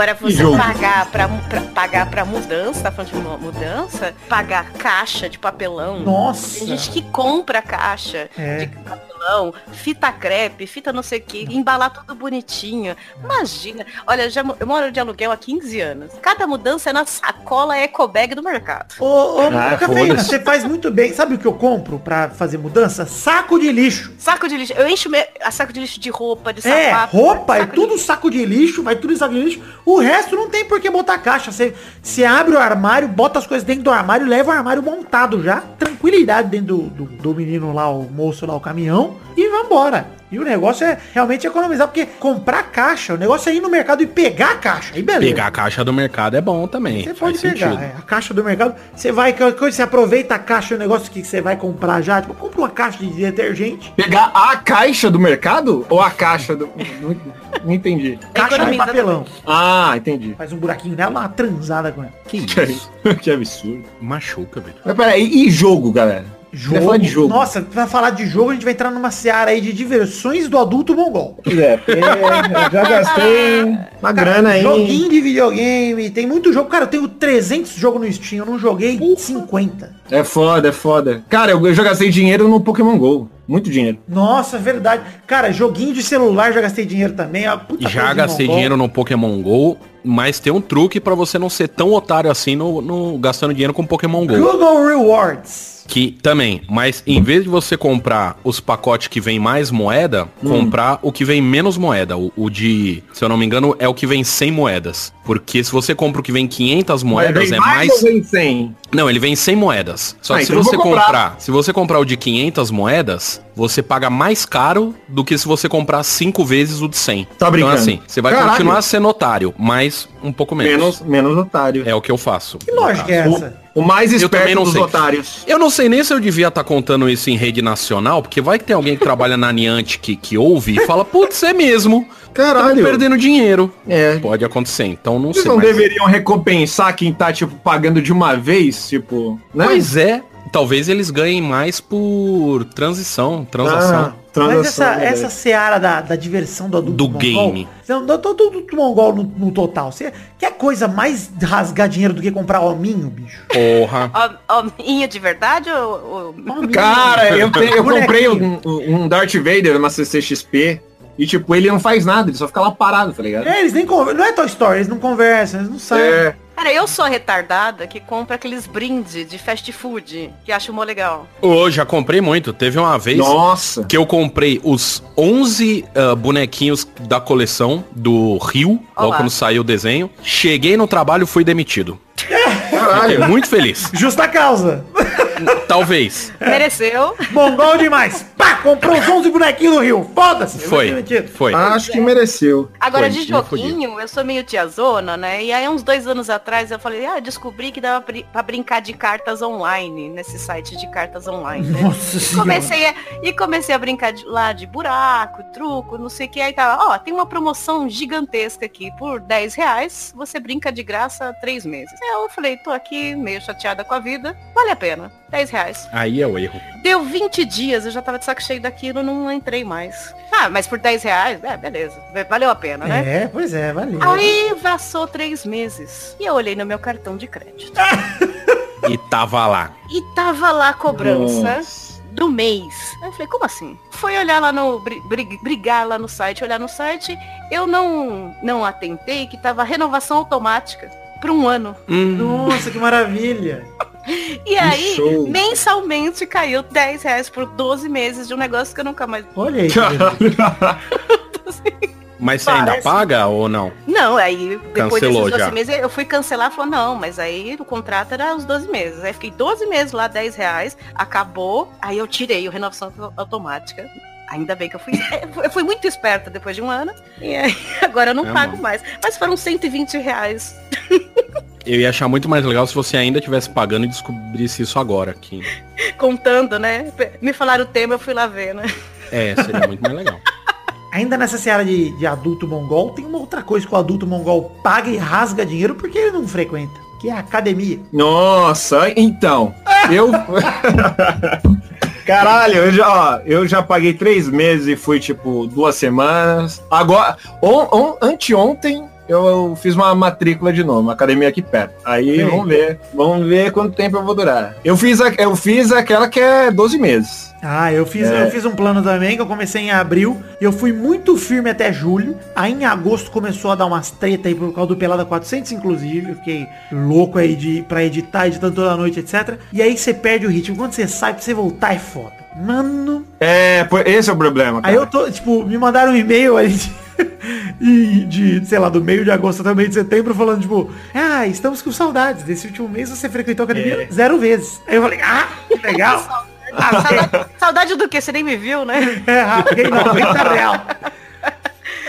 Agora você pagar pra, pra- pagar pra mudança, tá falando de mu- mudança, pagar caixa de papelão. Nossa. Tem gente que compra caixa É. de papelão, fita crepe, fita não sei o que, embalar tudo bonitinho. Imagina. Olha, eu já, eu moro de aluguel há 15 anos. Cada mudança é na sacola ecobag do mercado. Ô, ô, Ah, Cafeína, você faz muito bem. Sabe o que eu compro pra fazer mudança? Saco de lixo. Saco de lixo. Eu encho me- a saco de lixo de roupa, de É, sapato. roupa, é saco de tudo saco de lixo, vai tudo em saco de lixo. O resto não tem por que botar caixa. Você, você abre o armário, bota as coisas dentro do armário, leva o armário montado já. Tranquilidade dentro do, do, do menino lá, o moço lá, o caminhão. E vambora. E o negócio é realmente economizar, porque comprar caixa, o negócio é ir no mercado e pegar a caixa. Aí beleza. Pegar a caixa do mercado é bom também. Você faz pode pegar é, a caixa do mercado. Você vai, qualquer coisa, você aproveita a caixa, o negócio que você vai comprar já. Tipo, compra uma caixa de detergente. Pegar a caixa do mercado ou a caixa do... Não, não entendi. Caixa de papelão. Ah, entendi. Faz um buraquinho nela, dá uma transada com ela. Que Que, isso? que absurdo. Machuca, velho. Mas peraí, e jogo, galera? Queria falar de jogo. Nossa, pra falar de jogo, a gente vai entrar numa seara aí de diversões do adulto mongol. É, eu já gastei uma grana aí. Joguinho de videogame, tem muito jogo. Cara, eu tenho 300 jogos no Steam, eu não joguei 50. É foda, é foda. Cara, eu, eu já gastei dinheiro no Pokémon GO. Muito dinheiro. Nossa, verdade. Cara, joguinho de celular já gastei dinheiro também. ó, puta Já gastei dinheiro no Pokémon GO, mas tem um truque pra você não ser tão otário assim no, no- gastando dinheiro com Pokémon GO. Google Rewards. Que também, mas em vez de você comprar os pacotes que vem mais moeda, comprar o que vem menos moeda. O, o de, se eu não me engano, é o que vem 100 moedas. Porque se você compra o que vem 500 moedas, é mais... ou vem 100? Não, ele vem 100 moedas. Só Ah, que se então você comprar. comprar, se você comprar o de 500 moedas, você paga mais caro do que se você comprar 5 vezes o de 100. Tá brincando. Então assim, você vai Caralho. continuar sendo otário, mas um pouco menos. Menos, menos otário. É o que eu faço. Que lógica é essa? O mais Eu esperto dos sei. otários. Eu não sei nem se eu devia estar contando isso em rede nacional, porque vai que tem alguém que trabalha na Niante que, que ouve e fala, putz, é mesmo. Tamo Caralho. perdendo dinheiro. É. Pode acontecer, então não Vocês sei. não mas- deveriam recompensar quem tá, tipo, pagando de uma vez, tipo, né? Pois é, talvez eles ganhem mais por transição, transação. Ah, transação, Mas essa, né, essa seara da, da diversão do adulto Do mongol, game. Não, do, do, do, do mongol no, no total. Você quer coisa mais rasgar dinheiro do que comprar hominho, bicho? Porra. Hominho de verdade ou... ou-. Cara, eu, te- eu comprei um, um Darth Vader numa CCXP e, tipo, ele não faz nada, ele só fica lá parado, tá ligado? É, eles nem conversam. Não é Toy Story, eles não conversam, eles não sabem. É. Cara, eu sou a retardada que compra aqueles brindes de fast food, que acho mó legal. Ô, já comprei muito. Teve uma vez Nossa. que eu comprei os 11 ah, bonequinhos da coleção do Rio, logo Olá. quando saiu o desenho. Cheguei no trabalho e fui demitido. Caralho. Fiquei muito feliz. Justa causa. Talvez. Mereceu. Mongol demais. Pá, comprou os 11 bonequinhos do Rio. Foda-se. Foi. Foi. Acho que mereceu. Agora, Foi, de joguinho, eu sou meio tiazona, né? E aí, uns dois anos atrás, eu falei, ah, descobri que dava pra brincar de cartas online, nesse site de cartas online. né? Nossa E senhora. comecei a, e comecei a brincar de- lá de buraco, truco, não sei o que. Aí tava, ó, tem uma promoção gigantesca aqui. Por 10 reais, você brinca de graça três meses. Eu falei, tô aqui meio chateada com a vida. Vale a pena. 10 reais. Aí é o erro. Deu 20 dias, eu já tava de saco cheio daquilo, não entrei mais. Ah, mas por 10 reais, é, beleza. Valeu a pena, né? É, pois é, valeu. Aí passou três meses. E eu olhei no meu cartão de crédito. E tava lá. E tava lá a cobrança Nossa. do mês. Aí eu falei, como assim? Foi olhar lá no. bri- bri- brigar lá no site, olhar no site, eu não, não atentei que tava renovação automática por um ano. Hum, Nossa, que maravilha. E aí, show. mensalmente caiu 10 reais por 12 meses de um negócio que eu nunca mais. Olha aí. mas você ainda paga ou não? Não, aí depois Cancelou desses 12 já. meses eu fui cancelar, falou, não, mas aí o contrato era os 12 meses. Aí fiquei 12 meses lá, 10 reais, acabou, aí eu tirei o renovação automática. Ainda bem que eu fui. Eu fui muito esperta depois de um ano. E aí, agora eu não É, pago mano. mais. Mas foram 120 reais. Eu ia achar muito mais legal se você ainda estivesse pagando e descobrisse isso agora aqui. Contando, né? Me falaram o tema, eu fui lá ver, né? É, seria muito mais legal. Ainda nessa seara de, de adulto mongol, tem uma outra coisa que o adulto mongol paga e rasga dinheiro porque ele não frequenta. Que é a academia. Nossa, então. Eu. Caralho, eu já, ó, eu já paguei três meses e fui tipo duas semanas. Agora, on, on, anteontem eu fiz uma matrícula de novo, uma academia aqui perto. Aí Sim. vamos ver, vamos ver quanto tempo eu vou durar. Eu fiz, a, eu fiz aquela que é 12 meses. Ah, eu fiz, É. eu fiz um plano também, que eu comecei em abril, e eu fui muito firme até julho. Aí em agosto começou a dar umas treta aí por causa do Pelada 400, inclusive. Eu fiquei louco aí de, pra editar, editando toda noite, etc. E aí você perde o ritmo. Quando você sai, pra você voltar é foda. Mano. É, esse é o problema. Aí cara. eu tô, tipo, me mandaram um e-mail aí de, de, sei lá, do meio de agosto até o meio de setembro, falando, tipo, ah, estamos com saudades. Desse último mês você frequentou a academia É. zero vezes. Aí eu falei, ah, que legal. Ah, saudade, saudade do que? Você nem me viu, né? É, paguei 90 real.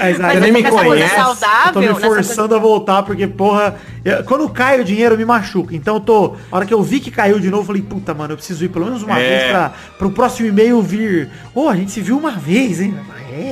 Mas, Mas nem me conhece. saudável, Eu tô me nessa coisa- forçando a voltar, porque, porra, eu- quando cai o dinheiro, me machuca. Então eu tô. A hora que eu vi que caiu de novo, eu falei, puta, mano, eu preciso ir pelo menos uma É. vez pra, pro próximo e-mail vir. Ô, a gente se viu uma vez, hein?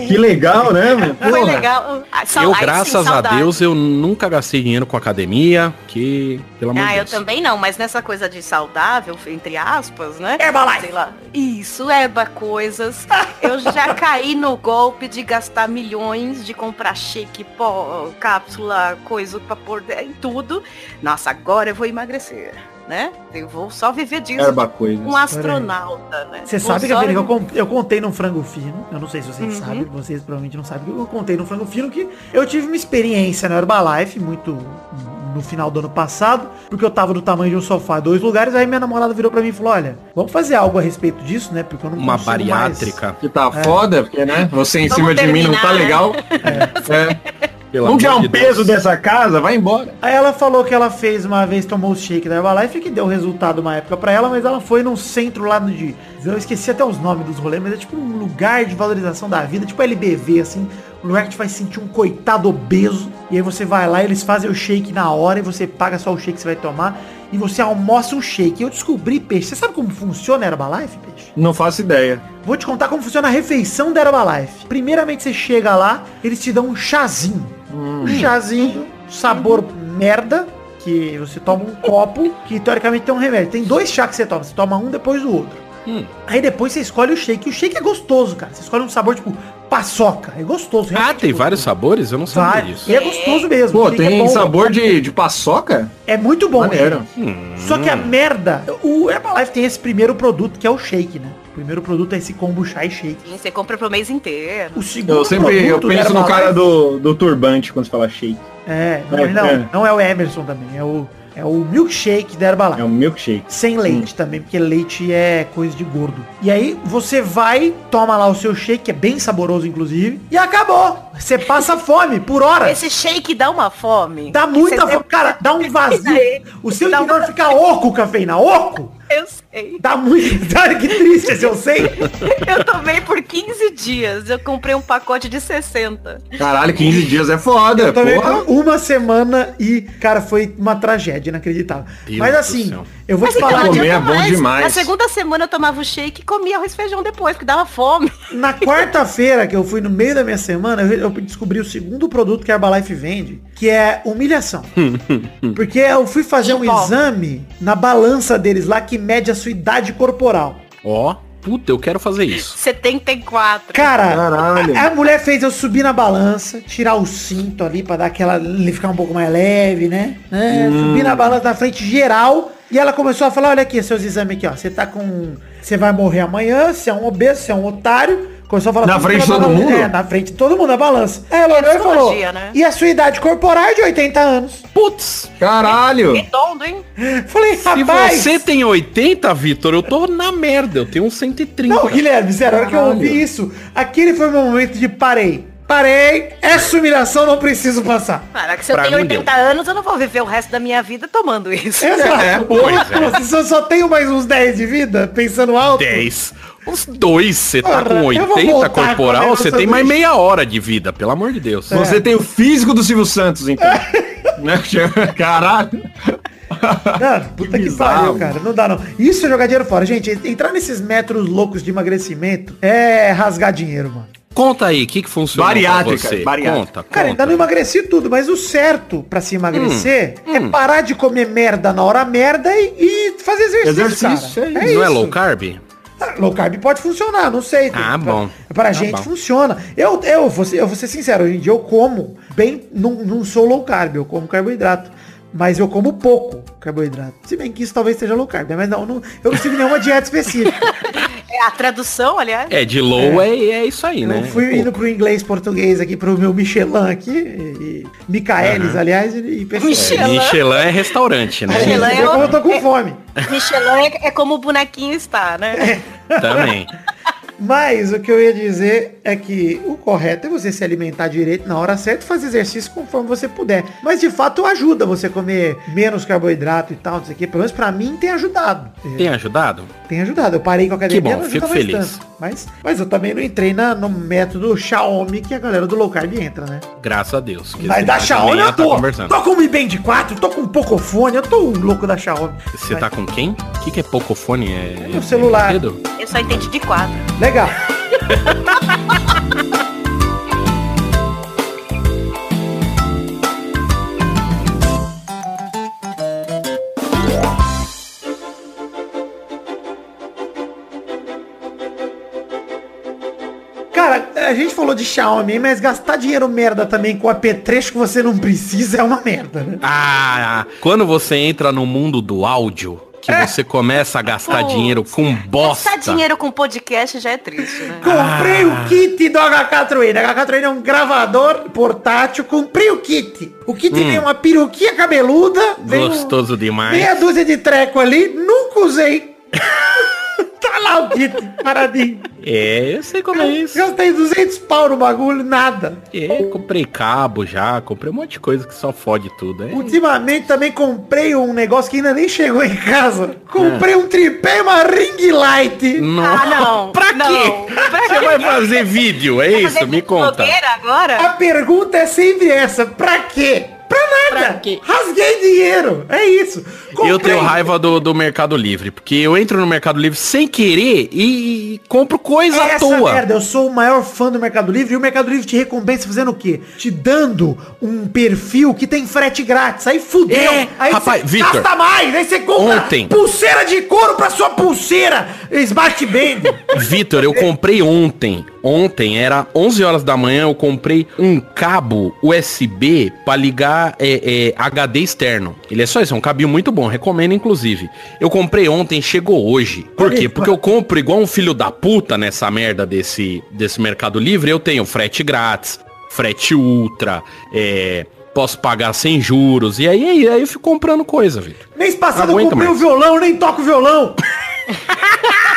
Que legal, né, meu? Foi legal. Ah, Eu, aí sim, graças a. Deus, eu nunca gastei dinheiro com academia, que, pelo amor Ah, de eu Deus. também não, mas nessa coisa de saudável, entre aspas, né? Herbalife. Sei lá. Isso, erba coisas. Eu já caí no golpe de gastar milhões, de comprar shake, pó, cápsula, coisa pra pôr em tudo. Nossa, agora eu vou emagrecer, né? Eu vou só viver disso. Erba coisa. Um astronauta, né? Você sabe, Gabriel, que eu, eu contei num frango fino. Eu não sei se vocês Uhum. sabem, vocês provavelmente não sabem. Eu contei num frango fino que eu tive uma experiência na Herbalife muito no final do ano passado, porque eu tava do tamanho de um sofá em dois lugares, aí minha namorada virou pra mim e falou, olha, vamos fazer algo a respeito disso, né? Porque eu não Uma consigo mais- bariátrica. Que tá foda, porque, né? Você em Vamos cima de mim não tá terminar, né? legal. É. Pelo Vamos tirar um de peso Deus. dessa casa, vai embora. Aí ela falou que ela fez uma vez, tomou o shake da Herbalife, que deu resultado uma época pra ela, mas ela foi num centro lá no de... Eu esqueci até os nomes dos rolês, mas é tipo um lugar de valorização da vida, tipo LBV, assim, um lugar que te faz sentir um coitado obeso. E aí você vai lá, eles fazem o shake na hora e você paga só o shake que você vai tomar. E você almoça um shake. E eu descobri, Peixe, você sabe como funciona a Herbalife, Peixe? Não faço ideia. Vou te contar como funciona a refeição da Herbalife. Primeiramente você chega lá, eles te dão um chazinho. Um chazinho, sabor merda, que você toma um copo, que teoricamente tem um remédio. Tem dois chá que você toma, você toma um depois do outro. Hum. Aí depois você escolhe o shake. E o shake é gostoso, cara. Você escolhe um sabor tipo paçoca. É gostoso. Ah, tem é vários sabores? Eu não sabia Vários. disso. E é gostoso mesmo. Pô, é tem bom. sabor de, de paçoca? É muito bom. Maneiro. gente. Só que a merda, o Herbalife tem esse primeiro produto que é o shake, né? O primeiro produto é esse combo chá e shake. Sim, Você compra pro mês inteiro. O segundo Eu sempre eu penso no cara do, do turbante quando você fala shake. É, não, É, não, é. não é o Emerson também, é o, é o milkshake da Herbalife. É um milkshake. Sem leite também, porque leite é coisa de gordo. E aí você vai, toma lá o seu shake, que é bem saboroso inclusive, e acabou. Você passa fome por hora. Esse shake dá uma fome. Dá muita fome. Cara, dá um vazio. Aí, O seu interior fica oco, cafeína, oco. Eu sei. Dá muito. Cara, que triste esse eu sei. Eu tomei por 15 dias. Eu comprei um pacote de 60. Caralho, 15 dias é foda, Eu tomei porra. por uma semana e, cara, foi uma tragédia inacreditável. Deus Mas assim, céu. eu vou te então, falar comer que é bom demais. Na segunda semana eu tomava o shake e comia arroz e feijão depois, porque dava fome. na quarta-feira, que eu fui no meio da minha semana, eu, descobri o segundo produto que a Herbalife vende, que é humilhação. Porque eu fui fazer um exame na balança deles lá que mede a sua idade corporal. Ó, puta, eu quero fazer isso. 74. Cara, Caralho. a, a mulher fez eu subir na balança, tirar o cinto ali pra dar aquela. ele ficar um pouco mais leve, né? né? Subir na balança na frente geral. E ela começou a falar, olha aqui, seus exames aqui, ó. Você tá com. Você vai morrer amanhã, você é um obeso, você é um otário. Começou a falar Na frente de todo balança. mundo? É, na frente de todo mundo, a balança. Aí ela olhou e falou. né? E a sua idade corporal é de 80 anos. Putz, Caralho. Redondo, hein? Falei, se rapaz. você tem 80, Vitor, eu tô na merda. Eu tenho uns 130. Não, Guilherme, sério, a hora que eu ouvi isso, aquele foi o meu momento de parei. Parei, essa humilhação não preciso passar. Cara, que se eu Pra tenho mim 80 anos, eu não vou viver o resto da minha vida tomando isso. Exato. É, pois é. Se eu só tenho mais uns 10 de vida, pensando alto. 10. Uns dois, você tá Porra, com eu vou 80 voltar com a corporal, você tem mais meia hora de vida, pelo amor de Deus. Você tem o físico do Silvio Santos, então. né? Caralho. Não, puta que, bizarro. pariu, cara. Não dá não. Isso é jogar dinheiro fora. Gente, entrar nesses metros loucos de emagrecimento é rasgar dinheiro, mano. Conta aí, o que que funciona Bariátrica, pra você? bariátrica. Conta, Cara, conta. ainda não emagreci tudo, mas o certo pra se emagrecer Hum, é parar de comer merda na hora merda e, e fazer exercício, Exercício, cara. é Não é low carb? Ah, Low carb pode funcionar, não sei. Ah, bom. Pra Tá gente bom. funciona. Eu, eu, vou ser, eu vou ser sincero, hoje em dia eu como bem, não, não sou low carb, eu como carboidrato. Mas eu como pouco carboidrato. Se bem que isso talvez seja low carb, né? mas não, não eu não sigo nenhuma dieta específica. É a tradução, aliás. É, de low é, é, isso aí, né? Eu fui indo pro inglês português aqui, pro meu Michelin aqui, e, Micaelis, aliás, e, e pessoal. Michelin. Michelin é restaurante, né? Michelin é Eu, como o- eu tô com fome. Michelin é, é como o bonequinho está, né? Também. Mas o que eu ia dizer é que o correto é você se alimentar direito na hora certa e fazer exercício conforme você puder. Mas de fato ajuda você comer menos carboidrato e tal, não sei o que. Pelo menos pra mim tem ajudado. Tem ajudado? Tem ajudado. Eu parei com a academia, Que bom, não ajuda fico mais feliz. tanto. Mas, mas eu também não entrei na, no método Xiaomi que a galera do low carb entra, né? Graças a Deus. que Mas da Xiaomi eu tá tô. conversando. tô com o Mi Band 4, tô com um Pocofone, eu tô um louco da Xiaomi. Você tá com quem? O que, que é Pocofone? É, o celular. é? Eu só entendi de quadro. Legal. Cara, a gente falou de Xiaomi, mas gastar dinheiro merda também com apetrecho que você não precisa é uma merda, né? Ah, quando você entra no mundo do áudio, que É. você começa a gastar Putz, dinheiro com bosta. Gastar dinheiro com podcast já é triste, né? Comprei Ah. o kit do HK-Trainer. HK-Trainer é um gravador portátil. Comprei o kit. O kit vem uma peruquinha cabeluda. Vem um- Hum. Gostoso demais. Meia dúzia de treco ali. Nunca usei. tá lá o kit, paradinho. É, eu sei como é isso. Gastei 200 pau no bagulho, nada. É, comprei cabo já, comprei um monte de coisa que só fode tudo. É. Ultimamente também comprei um negócio que ainda nem chegou em casa. É. Comprei um tripé e uma ring light. Nossa. Ah, não. Pra não. quê? Pra Você quê? vai fazer vídeo, é Vai isso? fazer Me conta. agora? A pergunta é sempre essa. Pra quê? Pra nada. Pra quê? Rasguei dinheiro. É isso. Eu tenho Comprei- raiva do, do Mercado Livre, porque eu entro no Mercado Livre sem querer e, e compro coisa à Essa toa. merda, eu sou o maior fã do Mercado Livre e o Mercado Livre te recompensa fazendo o quê? Te dando um perfil que tem frete grátis. Aí fudeu. É, aí rapaz, você Vitor, gasta mais. Aí você compra ontem- pulseira de couro pra sua pulseira Smart Band. Vitor, eu comprei ontem. Ontem, era 11 horas da manhã, eu comprei um cabo USB pra ligar é, é, HD externo. Ele é só isso, é um cabinho muito bom, recomendo inclusive. Eu comprei ontem, chegou hoje. Por quê? Porque eu compro igual um filho da puta nessa merda desse, desse Mercado Livre. Eu tenho frete grátis, frete ultra, é, posso pagar sem juros. E aí, aí, aí eu fico comprando coisa, Vitor. Mês passado eu comprei mais. o violão, nem toco violão.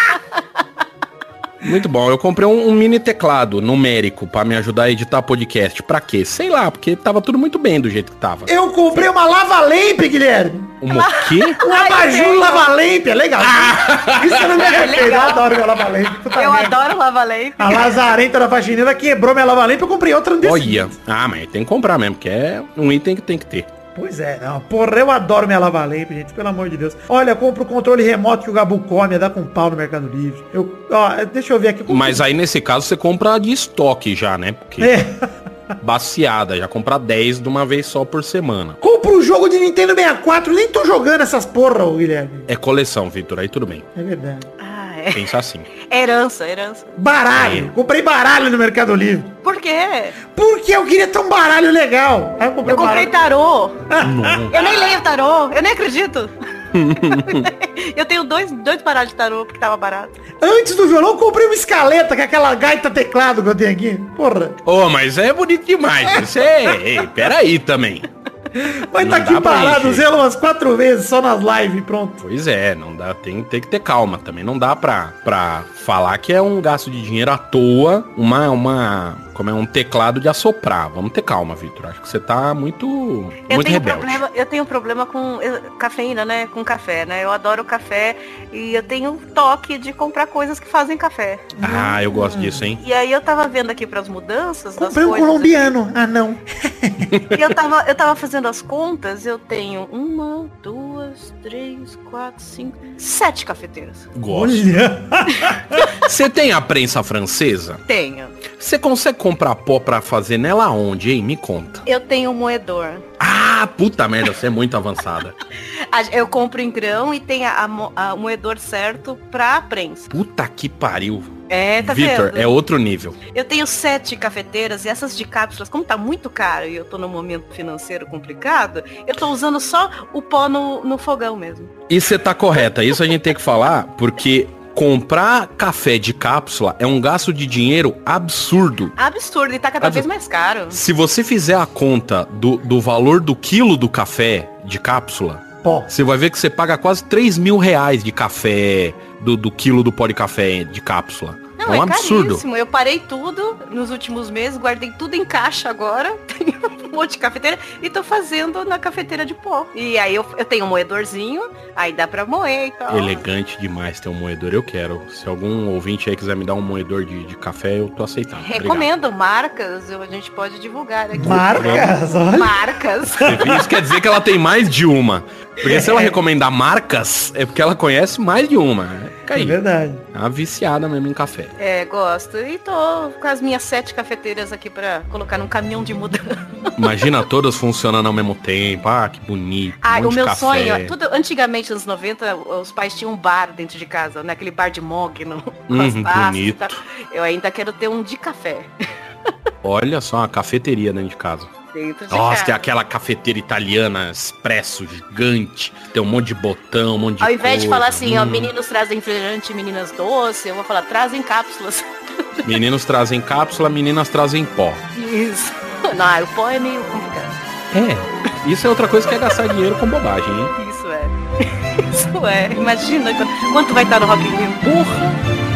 Muito bom. Eu comprei um, um mini teclado numérico pra me ajudar a editar podcast. Pra quê? Sei lá, porque tava tudo muito bem do jeito que tava. Eu comprei uma lava-lampe, Guilherme. Um quê? Um abajur eu lava-lampe. É legal. Isso eu não me arrependo. Eu adoro meu lava-lampe. Puta Eu merda. adoro lava lamp. A lazarenta da faxineira quebrou minha lava-lampe. Eu comprei outra no dia Olha. Ah, mas tem que comprar mesmo, porque é um item que tem que ter. Pois é, não. Porra, eu adoro minha lava-lampe, gente. Pelo amor de Deus. Olha, compro o controle remoto que o Gabu come, dá com pau no Mercado Livre. Eu, ó, deixa eu ver aqui. Mas aí nesse caso você compra de estoque já, né? Porque É. baciada, já compra 10 de uma vez só por semana. Compro o jogo de Nintendo 64. Nem tô jogando essas porra, Guilherme. É coleção, Vitor, aí tudo bem. É verdade. É. Pensa assim. Herança, herança. Baralho. Comprei baralho no Mercado Livre. Por quê? Porque eu queria ter um baralho legal. Aí eu comprei Eu comprei tarô. Eu nem leio tarô. Eu nem acredito. eu tenho dois, dois baralhos de tarô porque tava barato. Antes do violão, eu comprei uma escaleta, que é aquela gaita teclado que eu tenho aqui. Porra. Ô, mas é bonito demais. Você é... Ei, peraí também. Mas tá aqui parado, ela umas quatro vezes só nas lives, pronto. Pois é, não dá, tem, tem que ter calma também. Não dá pra, pra falar que é um gasto de dinheiro à toa, uma, uma, como é um teclado de assoprar. Vamos ter calma, Vitor. Acho que você tá muito, Eu muito tenho, rebelde. problema, eu tenho problema com eu- cafeína, né? Com café, né? Eu adoro café e eu tenho toque de comprar coisas que fazem café. Ah, eu gosto disso, hein? E aí eu tava vendo aqui pras mudanças das Comprei um colombiano. Ah, não. E eu tava, eu tava fazendo as contas, eu tenho uma, duas, três, quatro, cinco, sete cafeteiras. Gosto. Olha. Você tem a prensa francesa? Tenho. Você consegue comprar pó pra fazer nela onde, hein? Me conta. Eu tenho um moedor. Ah, puta merda, você é muito avançada. Eu compro em grão e tem a, a moedor certo pra prensa. Puta que pariu. É, tá Vitor, vendo? é outro nível. Eu tenho sete cafeteiras e essas de cápsulas, como tá muito caro e eu tô num momento financeiro complicado, eu tô usando só o pó no, no fogão mesmo. E você tá correta, isso a gente tem que falar, porque comprar café de cápsula é um gasto de dinheiro absurdo. Absurdo, e tá cada Absurdo. vez mais caro. Se você fizer a conta do, do valor do quilo do café de cápsula, Pó. você vai ver que você paga quase 3 mil reais de café, do, do quilo do pó de café de cápsula. Não, É um é, absurdo. caríssimo. Eu parei tudo nos últimos meses, guardei tudo em caixa agora. Tenho um monte de cafeteira e tô fazendo na cafeteira de pó. E aí eu, eu tenho um moedorzinho, aí dá pra moer e tal. Elegante demais ter um moedor, eu quero. Se algum ouvinte aí quiser me dar um moedor de, de café, eu tô aceitando. Obrigado. Recomendo marcas, eu- a gente pode divulgar aqui. Marcas, olha. Marcas. Isso quer dizer que ela tem mais de uma. Porque se ela recomendar marcas, é porque ela conhece mais de uma. Fica É verdade. É uma viciada mesmo em café. É, gosto. E tô com as minhas sete cafeteiras aqui pra colocar num caminhão de mudança. Imagina todas funcionando ao mesmo tempo. Ah, que bonito. Ah, um o meu café. sonho, tudo, antigamente, nos 90, os pais tinham um bar dentro de casa, né? Aquele bar de mogno, Uhum, bonito. Eu ainda quero ter um de café Olha só, uma cafeteria dentro de casa. Dentro de Nossa, tem aquela cafeteira italiana, expresso, gigante. Tem um monte de botão, um monte de Ao invés de coisa. falar assim, ó, Hum. meninos trazem refrigerante, meninas doce, eu vou falar, trazem cápsulas. Meninos trazem cápsula, meninas trazem pó. Isso. Não, o pó é meio complicado. É. Isso é outra coisa que é gastar dinheiro com bobagem, hein? Isso é. Isso é. Imagina quanto- quanto vai estar no Rock in Rio. Porra!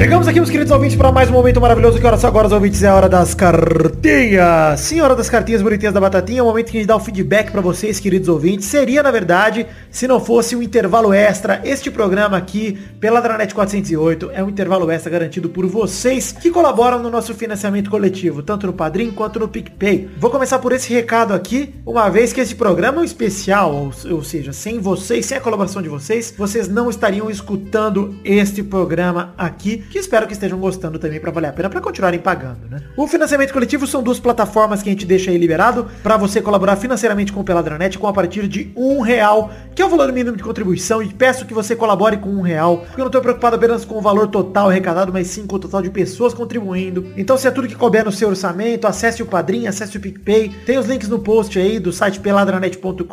Chegamos aqui, meus queridos ouvintes, para mais um momento maravilhoso. Que horas são agora, os ouvintes? É a hora das cartinhas. Sim, hora das cartinhas bonitinhas da Batatinha. É o momento que a gente dá o feedback para vocês, queridos ouvintes. Seria, na verdade, se não fosse um intervalo extra. Este programa aqui, pela Dranet 408, é um intervalo extra garantido por vocês que colaboram no nosso financiamento coletivo, tanto no Padrim quanto no PicPay. Vou começar por esse recado aqui, uma vez que esse programa é um especial, ou, ou seja, sem vocês, sem a colaboração de vocês, vocês não estariam escutando este programa aqui, que espero que estejam gostando também para valer a pena, para continuarem pagando, né? O financiamento coletivo são duas plataformas que a gente deixa aí liberado para você colaborar financeiramente com o Peladranet com a partir de um real, que é o valor mínimo de contribuição, e peço que você colabore com um real, porque eu não estou preocupado apenas com o valor total arrecadado, mas sim com o total de pessoas contribuindo. Então, se é tudo que couber no seu orçamento, acesse o Padrim, acesse o PicPay, tem os links no post aí do site peladranet.com.br,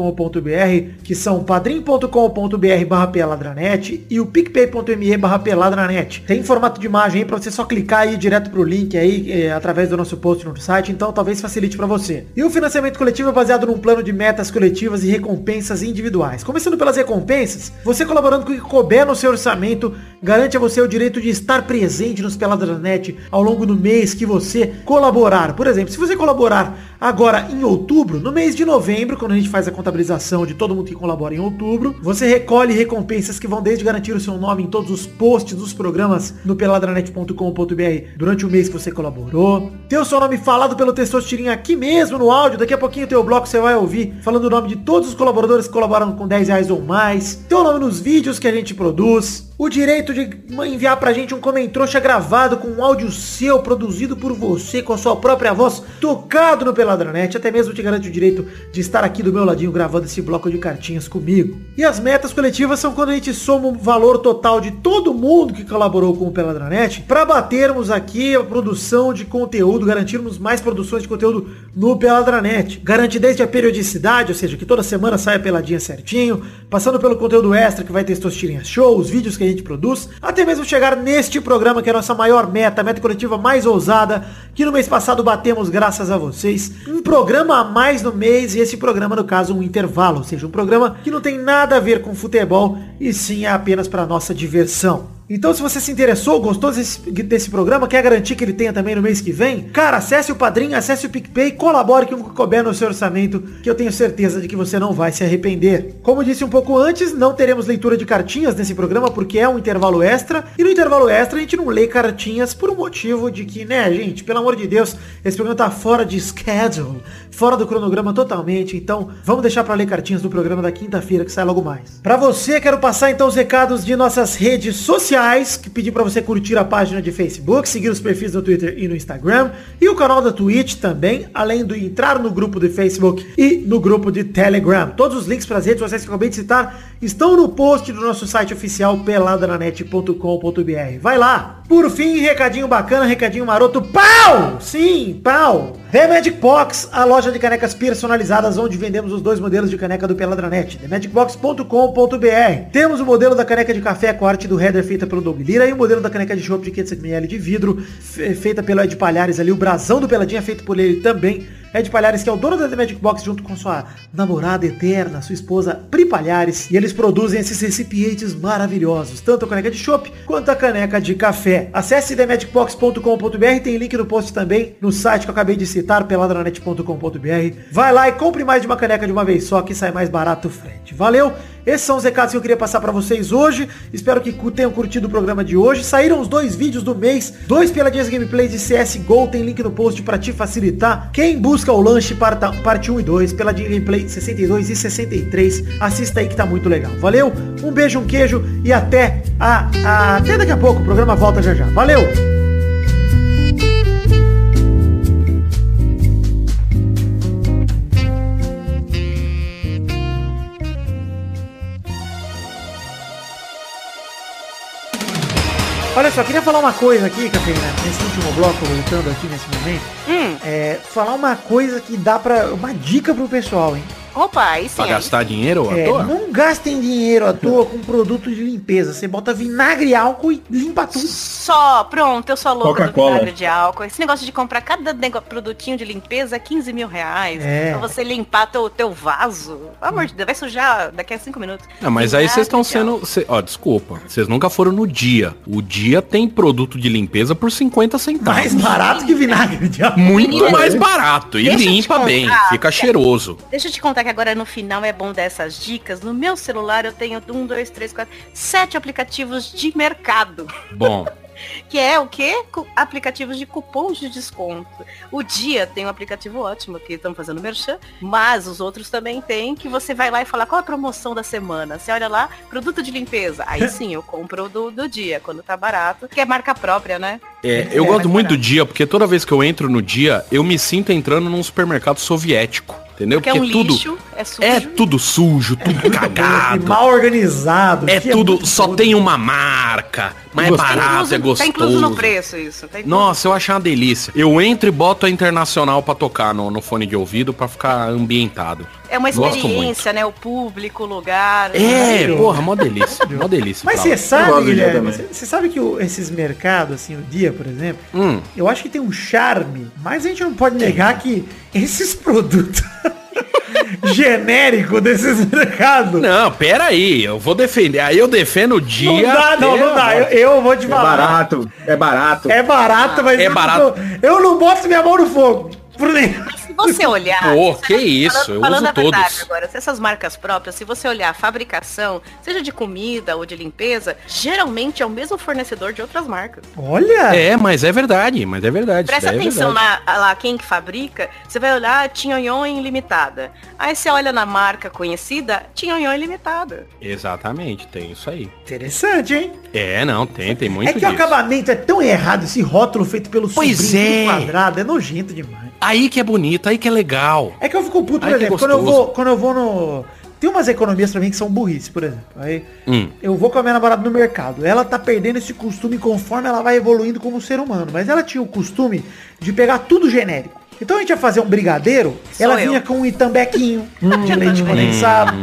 que são padrim.com.br barra peladranet e o picpay.me barra peladranet. Tem formato de imagem aí pra você só clicar ir direto pro link aí, eh, através do nosso post no site, então talvez facilite pra você. E o financiamento coletivo é baseado num plano de metas coletivas e recompensas individuais. Começando pelas recompensas, você colaborando com o que couber no seu orçamento, garante a você o direito de estar presente nos Peladranet ao longo do mês que você colaborar. Por exemplo, se você colaborar agora em outubro, no mês de novembro, quando a gente faz a contabilização de todo mundo que colabora em outubro, você recolhe recompensas que vão desde garantir o seu nome em todos os posts dos programas no peladranet.com.br durante o mês que você colaborou. Ter o seu nome falado pelo Testosterinha aqui mesmo no áudio, daqui a pouquinho o teu bloco você vai ouvir falando o nome de todos os colaboradores que colaboraram com 10 reais ou mais. Teu nome nos vídeos que a gente produz. O direito de enviar pra gente um comentrouxa gravado com um áudio seu, produzido por você, com a sua própria voz, tocado no Peladranet. Até mesmo te garante o direito de estar aqui do meu ladinho gravando esse bloco de cartinhas comigo. E as metas coletivas são quando a gente soma o valor total de todo mundo que colaborou com o Peladranet para batermos aqui a produção de conteúdo, garantirmos mais produções de conteúdo no Peladranet. Garante desde a periodicidade, ou seja, que toda semana saia peladinha certinho, passando pelo conteúdo extra que vai ter Tosterinhas Show, os vídeos que a gente produz, até mesmo chegar neste programa que é a nossa maior meta, a meta coletiva mais ousada, que no mês passado batemos graças a vocês. Um programa a mais no mês e esse programa, no caso, um intervalo, ou seja, um programa que não tem nada a ver com futebol e sim é apenas para nossa diversão. Então, se você se interessou, gostou desse, desse programa, quer garantir que ele tenha também no mês que vem, cara, acesse o Padrinho, acesse o PicPay, colabore com o que couber no seu orçamento, que eu tenho certeza de que você não vai se arrepender. Como disse um pouco antes, não teremos leitura de cartinhas nesse programa, porque é um intervalo extra, e no intervalo extra a gente não lê cartinhas por um motivo de que, né, gente, pelo amor de Deus, esse programa tá fora de schedule, fora do cronograma totalmente, então vamos deixar para ler cartinhas do programa da quinta-feira, que sai logo mais. Para você, quero passar então os recados de nossas redes sociais, que pedi para você curtir a página de Facebook, seguir os perfis no Twitter e no Instagram, e o canal da Twitch também, além de entrar no grupo de Facebook e no grupo de Telegram. Todos os links para as redes sociais que eu acabei de citar estão no post do nosso site oficial peladranet.com.br. Vai lá. Por fim, recadinho bacana, recadinho maroto. Pau! Sim, pau! The Magic Box, a loja de canecas personalizadas onde vendemos os dois modelos de caneca do Peladranet. TheMagicBox.com.br Temos o modelo da caneca de café com a arte do header feita pelo Doug Lira e o modelo da caneca de chopp de 500ml de vidro fe- feita pelo Ed Palhares ali. O brasão do Peladinha feito por ele também. Ed Palhares, que é o dono da The Magic Box, junto com sua namorada eterna, sua esposa Pri Palhares. E eles produzem esses recipientes maravilhosos, tanto a caneca de chopp quanto a caneca de café. Acesse themagicbox.com.br, tem link no post também, no site que eu acabei de citar, peladranet.com.br. Vai lá e compre mais de uma caneca de uma vez só, que sai mais barato o frete. Valeu! Esses são os recados que eu queria passar pra vocês hoje. Espero que tenham curtido o programa de hoje. Saíram os dois vídeos do mês, dois peladinhas gameplays de CSGO, tem link no post pra te facilitar. Quem busca o lanche parta- parte 1 e 2, peladinha gameplay 62 e 63, assista aí que tá muito legal. Valeu? Um beijo, um queijo e até a, a- até daqui a pouco. O programa volta já já. Valeu! Olha só, queria falar uma coisa aqui, Cafeína, nesse último bloco, voltando aqui nesse momento. Hum, É, falar uma coisa que dá pra. Uma dica pro pessoal, hein? Opa, aí sim. Pra aí gastar dinheiro à É, toa? não gastem dinheiro à toa com produto de limpeza. Você bota vinagre e álcool e limpa tudo. Só, pronto, eu sou a louca do vinagre de álcool. Esse negócio de comprar cada produtinho de limpeza é 15 mil reais. É. Pra você limpar teu, teu vaso. Pelo amor de Deus, vai sujar daqui a cinco minutos. Não, mas aí vocês estão Vinagre sendo. cê- ó, desculpa. Vocês nunca foram no dia. O dia tem produto de limpeza por 50 centavos. Mais barato que vinagre de álcool. Muito Menina, mais barato. E limpa bem. Fica é. cheiroso. Deixa eu te contar que agora no final é bom dessas dicas. No meu celular eu tenho um, dois, três, quatro, sete aplicativos de mercado. Bom. Que é o quê? Aplicativos de cupons de desconto. O Dia tem um aplicativo ótimo que estamos fazendo merchan, mas os outros também tem, que você vai lá e fala qual a promoção da semana. Você olha lá, produto de limpeza. Aí sim, eu compro do, do dia, quando tá barato, que é marca própria, né? É, eu É, gosto muito do dia, porque toda vez que eu entro no dia, eu me sinto entrando num supermercado soviético. Entendeu? Porque é um tudo. lixo, é sujo. É tudo sujo, tudo E cagado. mal organizado. É tudo, muito só tem uma marca, mas é barato, é gostoso. Tá incluso no preço isso. Tá incluso. Nossa, eu achei uma delícia. Eu entro e boto a internacional pra tocar no, no fone de ouvido pra ficar ambientado. É uma experiência, né? O público, o lugar. É, Maravilhoso. porra, mó delícia, mó delícia. Mas você sabe, Guilherme, você sabe que o- esses mercados, assim, o dia, por exemplo, Hum, eu acho que tem um charme, mas a gente não pode negar que esses produtos genéricos desses mercados. não, pera aí, eu vou defender. Aí eu defendo o dia. Não dá, não, não dá. Eu, eu vou te É falar. barato, é barato. É barato, mas É eu, barato. Eu, eu não boto minha mão no fogo. Por nem- Se você olhar. Pô, que você- isso, eu falando uso a verdade todos. agora, se essas marcas próprias, se você olhar a fabricação, seja de comida ou de limpeza, geralmente é o mesmo fornecedor de outras marcas. Olha! É, mas é verdade, mas é verdade. Presta é atenção verdade. na, lá quem que fabrica, você vai olhar Tinhonhon limitada. Aí você olha na marca conhecida, Tinhonhon limitada. Exatamente, tem isso aí. Interessante, hein? É, não, tem, tem muito é que disso. o acabamento é tão errado, esse rótulo feito pelo Pois é. quadrado, é nojento demais. Aí que é bonito, aí que é legal. É que eu fico puto, por Ai, que exemplo, quando eu, vou, quando eu vou no... Tem umas economias pra mim que são burrice, por exemplo. Aí Hum. eu vou com a minha namorada no mercado. Ela tá perdendo esse costume conforme ela vai evoluindo como ser humano. Mas ela tinha o costume de pegar tudo genérico. Então a gente ia fazer um brigadeiro, Sou ela eu. vinha com um itambequinho de leite condensado.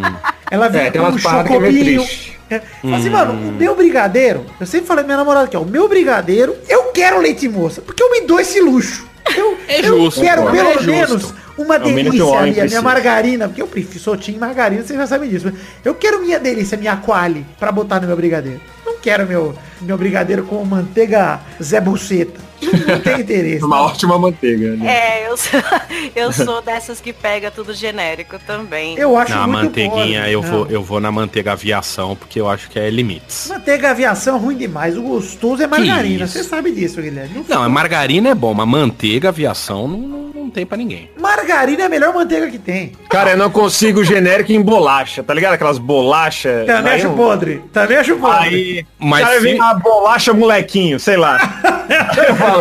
Ela vinha É, tem com um que é chocobinho. É. Fala assim, mano, o meu brigadeiro, eu sempre falei pra minha namorada aqui, ó, o meu brigadeiro, eu quero leite moça, porque eu me dou esse luxo. Eu, É eu justo, quero pô, pelo é menos uma É delícia minha precisa. margarina, porque eu prefiro sou time margarina, você já sabe disso. Eu quero minha delícia, minha quali, pra botar no meu brigadeiro. Não quero meu, meu brigadeiro com manteiga Zé Buceta. Não tem interesse. Uma ótima manteiga. Né? É, eu sou, eu sou dessas que pega tudo genérico também. Eu acho Na muito manteiguinha podre. eu Não. vou, eu vou na manteiga aviação, porque eu acho que é limites. Manteiga aviação é ruim demais. O gostoso é margarina. Você sabe disso, Guilherme. Não, a margarina é bom, mas manteiga aviação não, não, não não tem pra ninguém. Margarina é a melhor manteiga que tem. Cara, eu não consigo genérico em bolacha, tá ligado? Aquelas bolachas. Também acho eu- podre. Também acho podre. Aí, Mas cara se- vem uma bolacha molequinho, sei lá.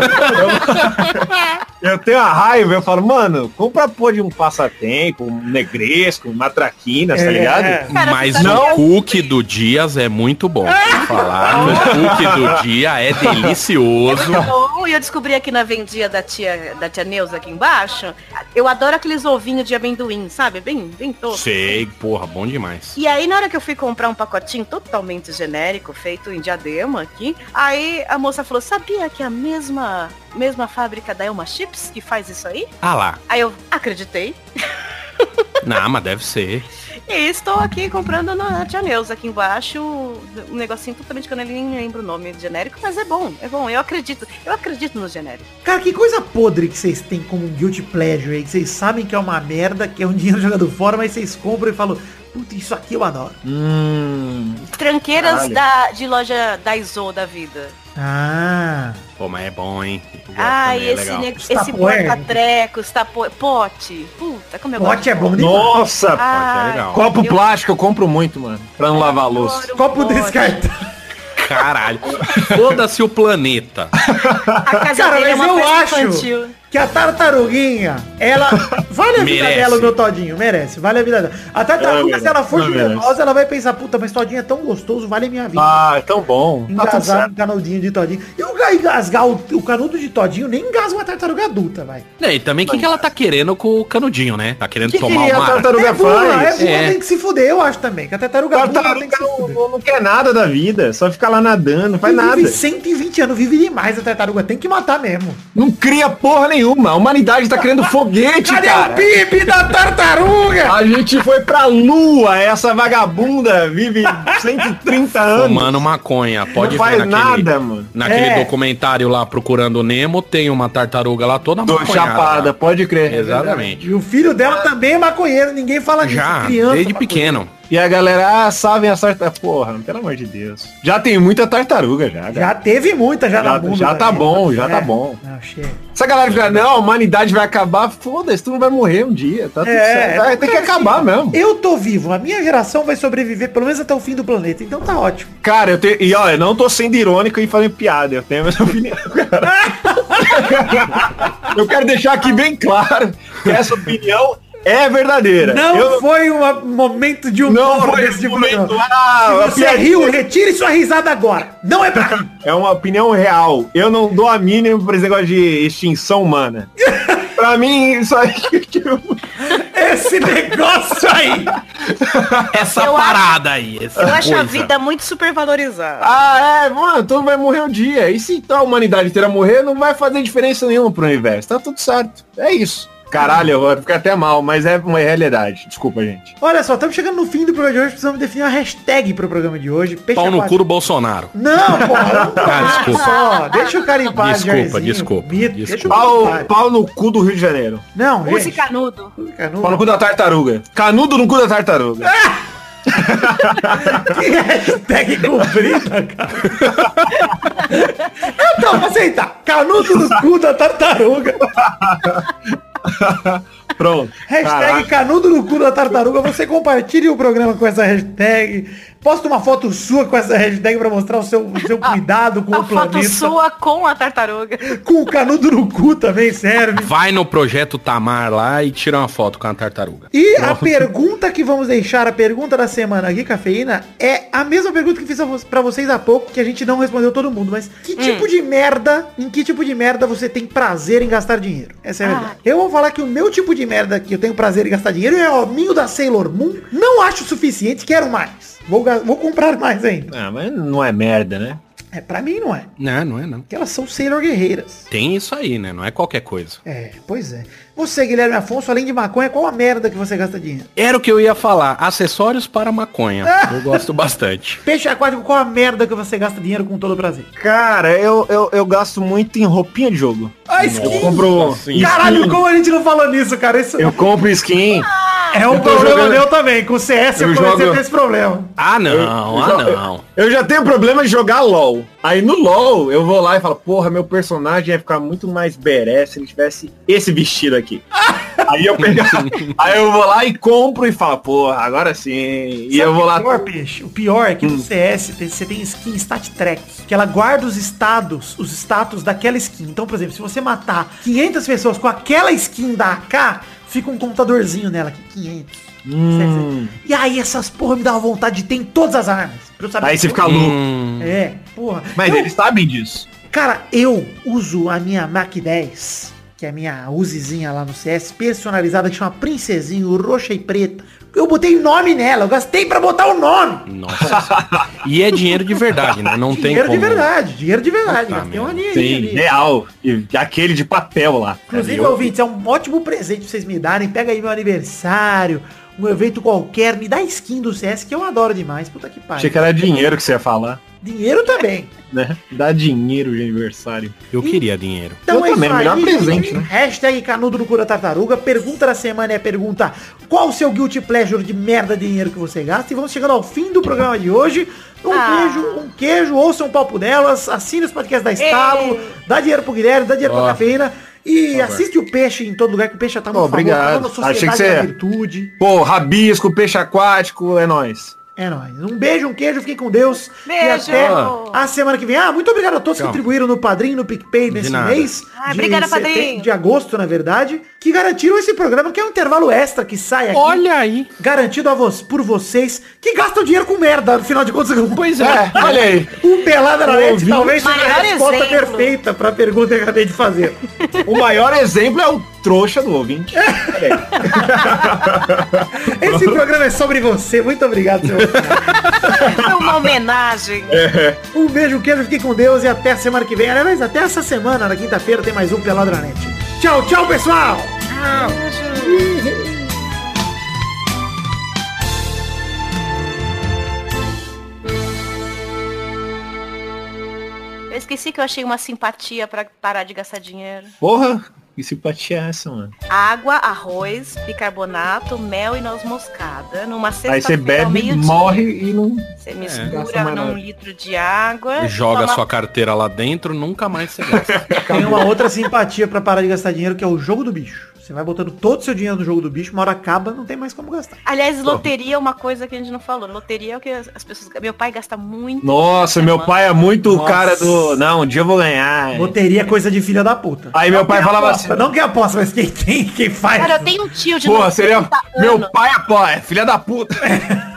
eu falo, eu, eu tenho a raiva, eu falo, mano, compra pô de um passatempo, um negresco, uma traquinas, tá É. ligado? Cara, Mas sabe o eu- cookie do Dias é muito bom. Falar o cookie do dia é delicioso. Bom, E eu descobri aqui na vendinha da tia, da tia Neuza aqui embaixo. Eu adoro aqueles ovinhos de amendoim, sabe? Bem, bem tosco. Sei, porra, bom demais. E aí, na hora que eu fui comprar um pacotinho totalmente genérico, feito em diadema aqui, aí a moça falou, sabia que é a mesma, mesma fábrica da Elma Chips que faz isso aí? Ah lá. Aí eu acreditei. Não, mas deve ser. E estou aqui comprando na Tia Neuza aqui embaixo um negocinho totalmente que eu nem lembro o nome genérico, mas é bom, é bom. Eu acredito, eu acredito no genérico. Cara, que coisa podre que vocês têm como um guilty pleasure aí, que vocês sabem que é uma merda, que é um dinheiro jogado fora, mas vocês compram e falam, puta, isso aqui eu adoro. Hum. Tranqueiras Caralho. da, de loja da Iso da vida. Ah, Pô, mas é bom, hein? Eu também, é esse, ne- esse porta-treco, tapo... pote. Puta, como eu pote gosto. é bom demais. Nossa, Ai, é legal. copo eu- plástico eu compro muito, mano, pra não lavar a louça. Copo pote. descartável. Caralho. Foda-se o planeta. A casa Cara, dele é uma eu acho infantil. Que a tartaruguinha, ela vale a vida dela, o meu todinho, merece, vale a vida dela. A tartaruga, Ela se ela for merece, ela vai pensar, puta, mas todinho é tão gostoso, vale a minha vida. Ah, é tão bom. Tá Engasar certo. um canudinho de todinho. E o ga- engasgar o, o canudo de todinho nem engasga uma tartaruga adulta, vai. É, e também o que, que ela tá querendo com o canudinho, né? Tá querendo Que tomar que a uma. tartaruga é burra, é faz? burra, É. tem que se fuder, eu acho também. Que a tartaruga, burra tem Tartaruga que se não, fuder. não- não quer nada da vida, só fica lá nadando, não faz Vive nada. 120 anos, vive demais a tartaruga, tem que matar mesmo. Não cria porra nenhuma. A humanidade tá criando foguete, Cadê cara. o PIB da tartaruga? A gente foi pra lua, essa vagabunda vive 130 anos. Fumando maconha. Pode não ver faz naquele, nada, mano. naquele É. documentário lá procurando o Nemo, tem uma tartaruga lá toda maconhada. chapada, pode crer. Exatamente. E o filho dela também é maconheiro, ninguém fala disso. Já, criança desde maconheira. pequeno. E a galera, ah, sabem as tartarugas. Porra, pelo amor de Deus. Já tem muita tartaruga já. Já teve muita já, Já- na bunda. já tá também. bom, já É. tá bom. Não, chega. Essa galera fica, não, a humanidade vai acabar, foda-se, tu não vai morrer um dia, tá tudo É, certo. Vai ter que cara, acabar assim, mesmo. Eu tô vivo, a minha geração vai sobreviver pelo menos até o fim do planeta, então tá ótimo. Cara, eu tenho. E olha, eu não tô sendo irônico e fazendo piada, eu tenho a mesma opinião, cara. eu quero deixar aqui bem claro que essa opinião é verdadeira. Não eu foi um momento de humor não foi desse esse momento. Ah, Se você piadinha riu, retire sua risada agora. Não é pra. É uma opinião real. Eu não dou a mínima pra esse negócio de extinção humana. pra mim, isso aí. tipo, Esse negócio aí. Essa Eu parada aí. Essa Eu acho a coisa. vida muito supervalorizada. ah, é, mano, todo mundo vai morrer um dia. E se então a humanidade inteira morrer, não vai fazer diferença nenhuma pro universo. Tá tudo certo. É isso. Caralho, eu vou ficar até mal, mas é uma realidade. Desculpa, gente. Olha só, estamos chegando no fim do programa de hoje, precisamos definir uma hashtag pro programa de hoje. Peixe Pau no cu do Bolsonaro. Não, porra, não Ah, desculpa. só. Deixa o cara em paz, Desculpa, desculpa, Mito, desculpa. Pau, pau no cu do Rio de Janeiro. Não, Use gente. canudo. Canudo. Pau no cu da tartaruga. Canudo no cu da tartaruga. Que hashtag comprida, cara. então, vou aceitar. Canudo no cu da tartaruga. Pronto. Hashtag Caraca. canudo no cu da tartaruga. Você compartilhe o programa com essa hashtag. Posta uma foto sua com essa hashtag pra mostrar o seu, o seu cuidado com A o foto planeta. sua com a tartaruga. Com o canudo no cu também serve. Vai no projeto Tamar lá e tira uma foto com a tartaruga. E a pergunta que vamos deixar, a pergunta da semana aqui, Cafeína, é a mesma pergunta que fiz a vo- pra vocês há pouco, que a gente não respondeu todo mundo, mas que tipo de merda, em que tipo de merda você tem prazer em gastar dinheiro? Essa é a Ah. verdade. Eu vou falar que o meu tipo de merda que eu tenho prazer em gastar dinheiro é o minho da Sailor Moon. Não acho o suficiente, quero mais. Vou, vou comprar mais ainda. Ah, mas não é merda, né? É, pra mim não é. Não, não é não. Porque elas são Sailor guerreiras. Tem isso aí, né? Não é qualquer coisa. É, pois é. Você, Guilherme Afonso, além de maconha, qual a merda que você gasta dinheiro? Era o que eu ia falar. Acessórios para maconha. Eu gosto bastante. Peixe aquático, qual a merda que você gasta dinheiro com todo prazer? Cara, eu, eu, eu gasto muito em roupinha de jogo. A Eu skin! compro Nossa, Caralho, como a gente não falou nisso, cara? Isso... Eu compro skin. É um Eu problema jogando- meu também. Com o CS eu, Eu comecei jogo- a ter esse problema. Ah, não, Eu- ah, eu- não. Eu já tenho problema de jogar LOL. Aí no LOL, eu vou lá e falo, porra, meu personagem ia ficar muito mais beré se ele tivesse esse vestido aqui. Aí eu pego, aí eu vou lá e compro e falo, porra, agora sim. E eu vou lá. O pior, peixe, o pior é que Hum. no CS tem- você tem skin stat track, que ela guarda os estados, os status daquela skin. Então, por exemplo, se você matar 500 pessoas com aquela skin da AK, fica um computadorzinho nela aqui, 500. Hum. E aí essas porra me dá vontade de ter em todas as armas. Pra eu saber Aí você fica louco. Hum, É, porra. Mas Eu- eles sabem disso. Cara, eu uso a minha Mac 10, que é a minha Uzizinha lá no CS, personalizada, que chama Princesinho, roxa e preta. Eu botei nome nela, eu gastei pra botar o nome. nossa. e é dinheiro de verdade, né? Não tem dinheiro como. de verdade, dinheiro de verdade. Puta gastei uma ali. real. E aquele de papel lá. Inclusive, Eu- ouvintes, é um ótimo presente pra vocês me darem. Pega aí meu aniversário, um evento qualquer, me dá skin do CS que eu adoro demais. Puta que Achei pariu. que era dinheiro que você ia falar, Dinheiro também. né? Dá dinheiro de aniversário. Eu queria dinheiro. Então Eu também, melhor presente, gente. né? Hashtag canudo no cura tartaruga. Pergunta da semana é a pergunta qual o seu guilty pleasure de merda de dinheiro que você gasta? E vamos chegando ao fim do programa de hoje. Um Ah. beijo, um queijo, ouça um papo delas, assine os podcasts da Estalo, dá dinheiro pro Guilherme, dá dinheiro Ó. pra cafeína. E assiste o Peixe em todo lugar, que o Peixe já tá no Ó, obrigado. Achei que você- da Virtude. Pô, rabisco, peixe aquático, é nóis. É nóis. Um beijo, um queijo, fiquem com Deus. E Beijo. até a semana que vem. Ah, muito obrigado a todos que contribuíram no Padrim, no PicPay nesse nada. mês. Ah, obrigada, Padrim. De agosto, na verdade. Que garantiram esse programa, que é um intervalo extra que sai aqui. Olha aí. Garantido a vo por vocês, que gastam dinheiro com merda, no final de contas. Pois É, é. olha aí. O Pelada na Net talvez seja a resposta exemplo. perfeita pra pergunta que eu acabei de fazer. O maior exemplo é o trouxa do ouvinte. Aí. Esse programa é sobre você. Muito obrigado, seu. É uma homenagem. Um beijo, um queijo, fiquem com Deus e até a semana que vem. Aliás, até essa semana, na quinta-feira, tem mais um Pelada na Net. Tchau, tchau, pessoal! Eu esqueci que eu achei uma simpatia pra parar de gastar dinheiro. Porra, que simpatia é essa, mano? Água, arroz, bicarbonato, mel e noz moscada. Numa Aí você bebe, morre e não... Você mistura mais num litro de água. Joga toma- sua carteira lá dentro, nunca mais você gasta. Tem uma outra simpatia pra parar de gastar dinheiro, que é o jogo do bicho. Você vai botando todo o seu dinheiro no jogo do bicho, uma hora acaba, não tem mais como gastar. Aliás, loteria é uma coisa que a gente não falou. Loteria é o que as as pessoas. Meu pai gasta muito. Nossa, meu pai é muito o cara do... Não, um dia eu vou ganhar. Loteria é coisa de filha da puta. Aí meu Não pai quem falava aposta, assim- Não quem aposta, mas quem tem, quem faz. Cara, eu tenho um tio de Porra, 90 seria... Meu anos. pai apoia, é filha da puta.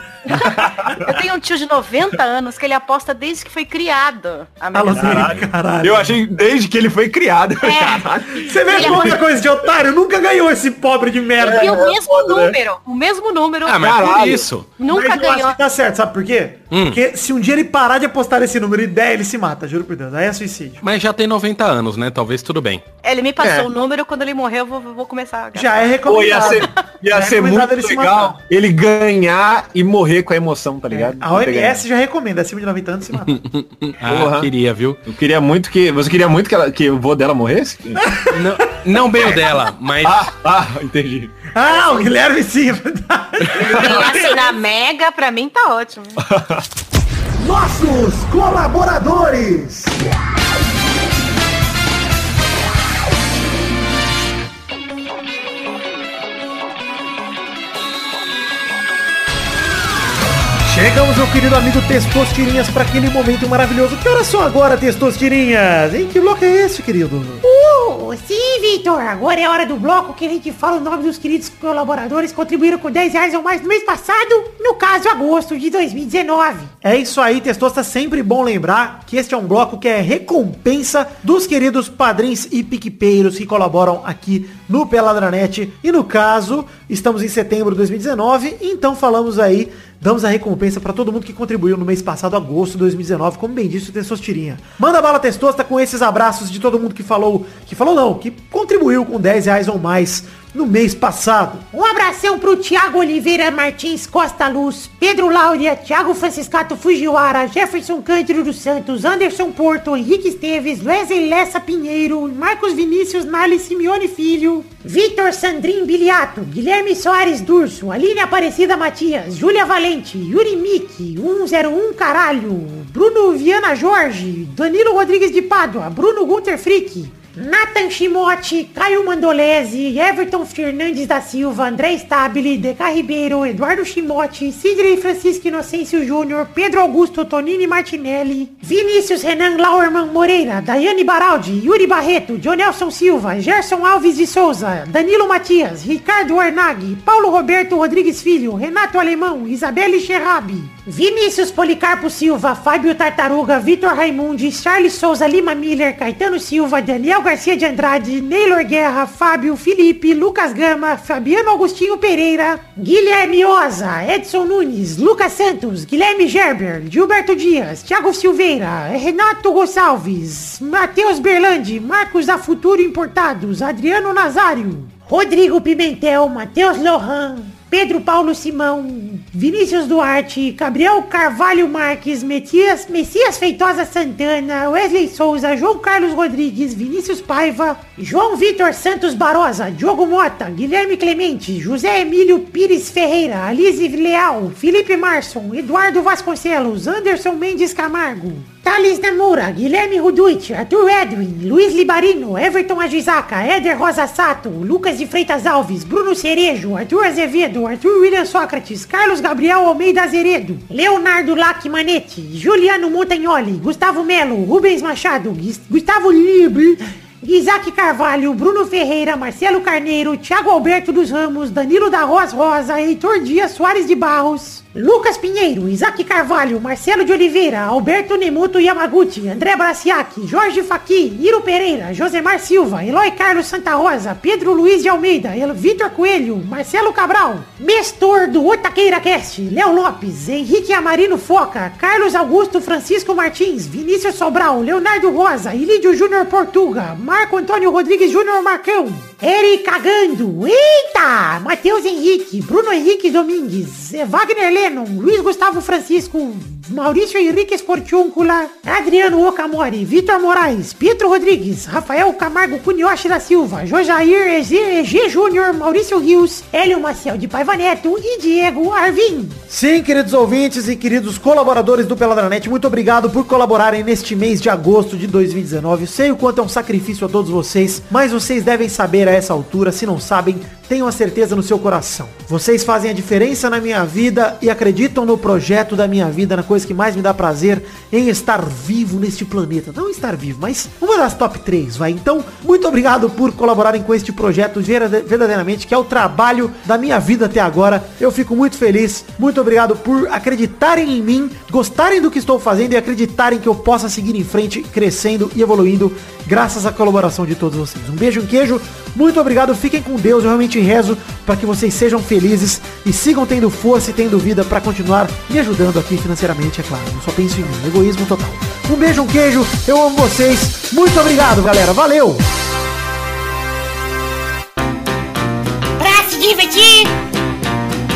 Eu tenho um tio de 90 anos que ele aposta desde que foi criado. A loteria, caralho. Eu achei desde que ele foi criado. Caralho. Você vê como é coisa de otário? Nunca ganhou esse pobre de merda. E o mesmo foda, né? número. O mesmo número. Ah, mas por Caralho. isso. Nunca Mas eu acho ganhou. que tá certo, sabe por quê? Hum. Porque se um dia ele parar de apostar esse número e der, ele se mata, juro por Deus. Aí é suicídio. Mas já tem 90 anos, né? Talvez tudo bem. Ele me passou É. o número, quando ele morrer eu vou, vou começar a. Já é Pô, ia recomendado. ser, ia Já é ser recomendado muito ele se legal matar. ele ganhar e morrer com a emoção, tá ligado? A OMS já recomenda, acima de 90 anos se matar. Ah, Porra. queria, viu? Eu queria muito que. Você queria muito que, ela, que o vô dela morresse? Não, não bem o dela, mas ah, ah, entendi. Ah, o Guilherme sim, é verdade. Quem assinar Mega, pra mim tá ótimo. Nossos colaboradores. Chegamos, meu querido amigo Testostirinhas, para aquele momento maravilhoso. Que horas são agora, Testostirinhas? Em que bloco é esse, querido? Uh, sim, Vitor. Agora é hora do bloco que a gente fala o nome dos queridos colaboradores que contribuíram com 10 reais ou mais no mês passado, no caso, agosto de 2019. É isso aí, Testosta. Sempre bom lembrar que este é um bloco que é recompensa dos queridos padrinhos e piquepeiros que colaboram aqui no Peladranet. E no caso, estamos em setembro de 2019, então falamos aí, damos a recompensa para todo mundo que contribuiu no mês passado, agosto de 2019, como bem disse o Testostirinha. Manda bala, Testosta, com esses abraços de todo mundo que falou, que falou não, que contribuiu com 10 reais ou mais no mês passado. Um abração pro Thiago Oliveira Martins Costa Luz, Pedro Láudia, Thiago Franciscato Fujiwara, Jefferson Cândido dos Santos, Anderson Porto, Henrique Esteves, Wesley Lessa Pinheiro, Marcos Vinícius Nali Simeone Filho, Vitor Sandrin Biliato, Guilherme Soares Durso, Aline Aparecida Matias, Júlia Valente, Yuri Miki, 101 Caralho, Bruno Viana Jorge, Danilo Rodrigues de Pádua, Bruno Gunter Frick, Nathan Chimote, Caio Mandolese, Everton Fernandes da Silva, André Stabile, Deca Ribeiro, Eduardo Chimote, Sidney Francisco Inocêncio Júnior, Pedro Augusto Tonini Martinelli, Vinícius Renan Lauerman Moreira, Daiane Baraldi, Yuri Barreto, Jonelson Silva, Gerson Alves de Souza, Danilo Matias, Ricardo Arnag, Paulo Roberto Rodrigues Filho, Renato Alemão, Isabelle Xerrabi, Vinícius Policarpo Silva, Fábio Tartaruga, Vitor Raimundi, Charles Souza Lima Miller, Caetano Silva, Daniel Garcia de Andrade, Neylor Guerra, Fábio Felipe, Lucas Gama, Fabiano Agostinho Pereira, Guilherme Oza, Edson Nunes, Lucas Santos, Guilherme Gerber, Gilberto Dias, Thiago Silveira, Renato Gonçalves, Matheus Berlandi, Marcos da Futuro Importados, Adriano Nazário, Rodrigo Pimentel, Matheus Lohan, Pedro Paulo Simão, Vinícius Duarte, Gabriel Carvalho Marques, Messias, Messias Feitosa Santana, Wesley Souza, João Carlos Rodrigues, Vinícius Paiva, João Vitor Santos Barosa, Diogo Mota, Guilherme Clemente, José Emílio Pires Ferreira, Alice Leal, Felipe Marson, Eduardo Vasconcelos, Anderson Mendes Camargo, Thales Namura, Guilherme Ruduit, Arthur Edwin, Luiz Libarino, Everton Agisaca, Éder Rosa Sato, Lucas de Freitas Alves, Bruno Cerejo, Arthur Azevedo, Arthur William Sócrates, Carlos Gabriel Almeida Azeredo, Leonardo Lac Manete, Juliano Montagnoli, Gustavo Melo, Rubens Machado, Gustavo Libre, Isaac Carvalho, Bruno Ferreira, Marcelo Carneiro, Thiago Alberto dos Ramos, Danilo da Rosa Rosa, Heitor Dias Soares de Barros, Lucas Pinheiro, Isaac Carvalho, Marcelo de Oliveira, Alberto Nemoto Yamaguchi, André Braciac, Jorge Faqui, Iro Pereira, Josemar Silva, Eloy Carlos Santa Rosa, Pedro Luiz de Almeida, Vitor Coelho, Marcelo Cabral, Mestor do Otaqueira Cast, Léo Lopes, Henrique Amarino Foca, Carlos Augusto Francisco Martins, Vinícius Sobral, Leonardo Rosa, Ilídio Júnior Portuga, Marco Antônio Rodrigues Júnior Marcão, Eric Cagando, eita, Matheus Henrique, Bruno Henrique Domingues, Wagner Lennon, Luiz Gustavo Francisco, Maurício Henrique Esportiúncula, Adriano Okamori, Vitor Moraes, Pietro Rodrigues, Rafael Camargo Cunioche da Silva, Jojair EG, Júnior, Maurício Rios, Hélio Maciel de Paiva Neto e Diego Arvim. Sim, queridos ouvintes e queridos colaboradores do Peladranet, muito obrigado por colaborarem neste mês de agosto de 2019. Eu sei o quanto é um sacrifício a todos vocês, mas vocês devem saber a essa altura, se não sabem, tenham a certeza no seu coração. Vocês fazem a diferença na minha vida e acreditam no projeto da minha vida, na coisa que mais me dá prazer em estar vivo neste planeta. Não estar vivo, mas uma das top 3, vai. Então, muito obrigado por colaborarem com este projeto verda- verdadeiramente, que é o trabalho da minha vida até agora. Eu fico muito feliz. Muito obrigado por acreditarem em mim, gostarem do que estou fazendo e acreditarem que eu possa seguir em frente, crescendo e evoluindo graças à colaboração de todos vocês. Um beijo, um queijo. Muito obrigado. Fiquem com Deus. Eu realmente rezo para que vocês sejam felizes e sigam tendo força e tendo vida para continuar me ajudando aqui financeiramente, é claro. Eu só penso em mim. Egoísmo total. Um beijo, um queijo. Eu amo vocês. Muito obrigado, galera. Valeu! Pra se divertir,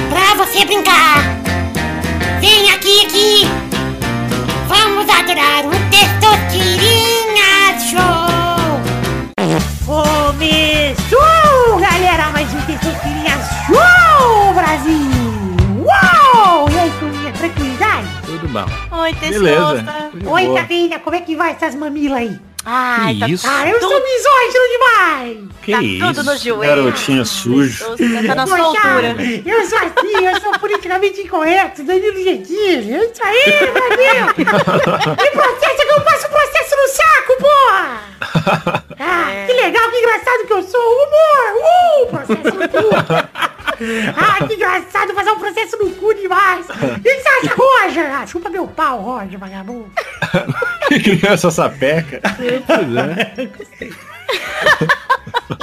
pra você brincar. Vem aqui, aqui. Vamos adorar o Testosterinha Show. Começou, galera, mais um Testosterinha Show, Brasil. Bom. Oi, Beleza. Tessosta. De Oi. Tavinha, como é que vai essas mamilas aí? Ai, tá, isso? Ah, eu sou misógino demais. Que tá isso? tudo no joelho. Garotinho sujo. Tá na sua altura. Eu sou assim, eu sou politicamente incorreto, Danilo Gentili. É isso aí, meu Deus. Me processa que eu passo processo no saco, porra. Ah, É. que legal, que engraçado que eu sou. Humor, uh, processo no cu. Ah, que engraçado fazer um processo no cu demais. O que você acha, Roger? Ah, chupa meu pau, Roger, vagabundo. Que criança sapeca. Pois é.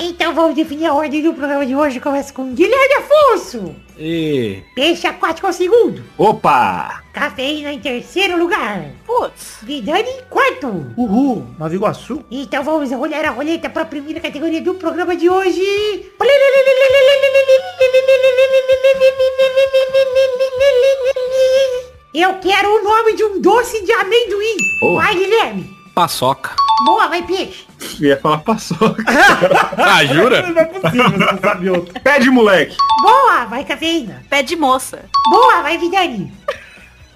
Então vamos definir a ordem do programa de hoje. Começa com Guilherme Afonso. E... Peixe aquático ao segundo. Opa! Cafeína em terceiro lugar. Putz. Vidani em quarto. Uhul, Nova Iguaçu. Então vamos olhar a roleta para a primeira categoria do programa de hoje. Eu quero o nome de um doce de amendoim. Oh. Vai, Guilherme. Paçoca. Boa, vai, peixe. Ia falar paçoca. Ah, jura? Não é possível, você não sabe outro. Pede, moleque. Boa, vai, cafeína. Pé de moça. Boa, vai, Vidani.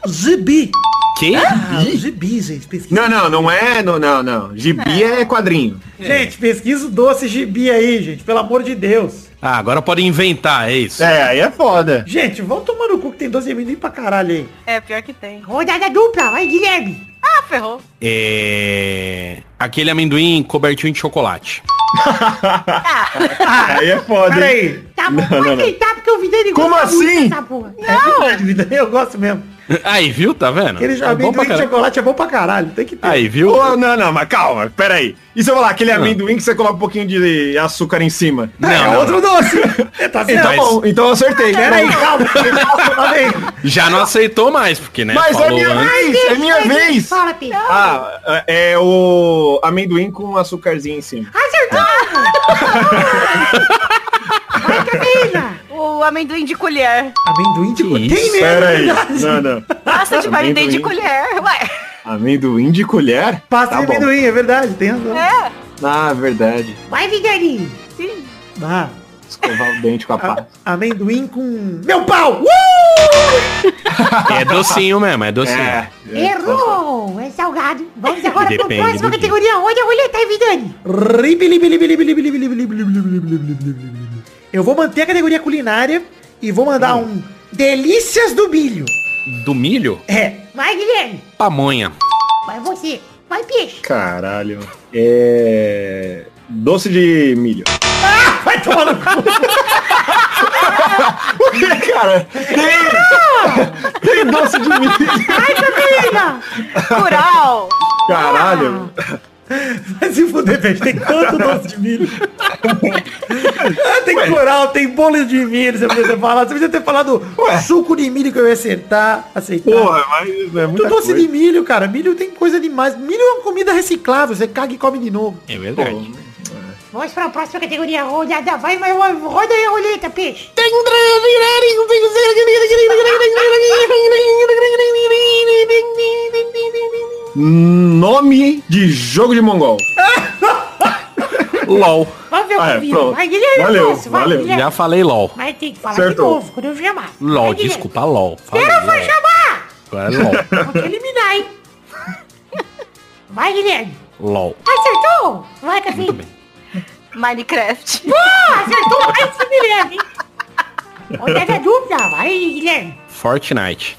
Gibi. Que? Ah, gibi, gente. Pesquisa. Não, não, não é. Não, não, não. Gibi é quadrinho. Gente, pesquisa o doce gibi aí, gente. Pelo amor de Deus. Ah, agora pode inventar, é isso. É, aí é foda. Gente, vamos tomar no cu que tem doce de amendoim pra caralho aí. É, pior que tem. Rodada dupla, vai, Guilherme. Ah, ferrou. É... Aquele amendoim cobertinho de chocolate. Aí é foda, hein? Peraí. Tá bom, Não, pode não, não. tentar, porque o Vidani Como assim? dessa porra. É verdade, vida. Eu gosto mesmo. Aí, viu? Tá vendo? Aquele É amendoim de chocolate é bom pra caralho. Tem que ter. Aí, viu? Ô, não, não, mas calma, peraí. E se eu falar aquele amendoim que você coloca um pouquinho de açúcar em cima? Não, é não. outro doce. É, tá certo. Então, bom, então eu acertei. Peraí, calma. calma aí. Já não aceitou mais, porque, né? Mas é minha antes. vez, é minha vez. Fala, Pedro. Ah, é o amendoim com açúcarzinho em cima. Vai, cafeína. O amendoim de colher. Amendoim de colher. Tem mesmo. Peraí. Não, não. Pasta de amendoim de colher. Ué. Amendoim de colher? Pasta Tá de bom. amendoim, é verdade. Tem razão. É. Ah, verdade. Vai, Vidani. Sim. Ah, Escovar o dente com a pá. a- amendoim com... Meu pau! Uh! É docinho mesmo, é docinho. É. Errou. É salgado. Vamos agora para a próxima categoria. Onde a roleta é, Vidani? Eu vou manter a categoria culinária e vou mandar um Delícias do Milho. Do milho? É. Vai, Guilherme. Pamonha. Vai você. Vai, peixe. Caralho. É. Doce de milho. Vai tomar no cu. O que, cara? Tem, tem doce de milho. Vai, cafeína. Cural. Caralho. Vai se fuder, peixe. Tem tanto doce de milho. Ah, tem coral, tem bolo de milho. Você podia ter falado. Você podia ter falado Ué. suco de milho que eu ia acertar. Aceitar. Porra, mas é Muito doce coisa. de milho, cara. Milho tem coisa demais. Milho é uma comida reciclável. Você caga e come de novo. É verdade. Vamos para a próxima categoria. Rodada. Vai, vai, vai. Roda aí a roleta, peixe. Nome de jogo de mongol. LOL. Vamos ver o Ah, que é, pronto. Vai, Guilherme. Valeu, Afonso. Vai, valeu. Guilherme. Já falei LOL. Mas tem que falar Acertou. de novo quando eu chamar. LOL, Vai, desculpa, LOL. Fala Espera LOL. chamar. Agora é LOL. Vou te eliminar, hein? Vai, Guilherme. LOL. Acertou. Vai, cafeína. bem. Minecraft. Boa, acertou mais esse Guilherme. Rodada dupla. Vai, Guilherme. Fortnite.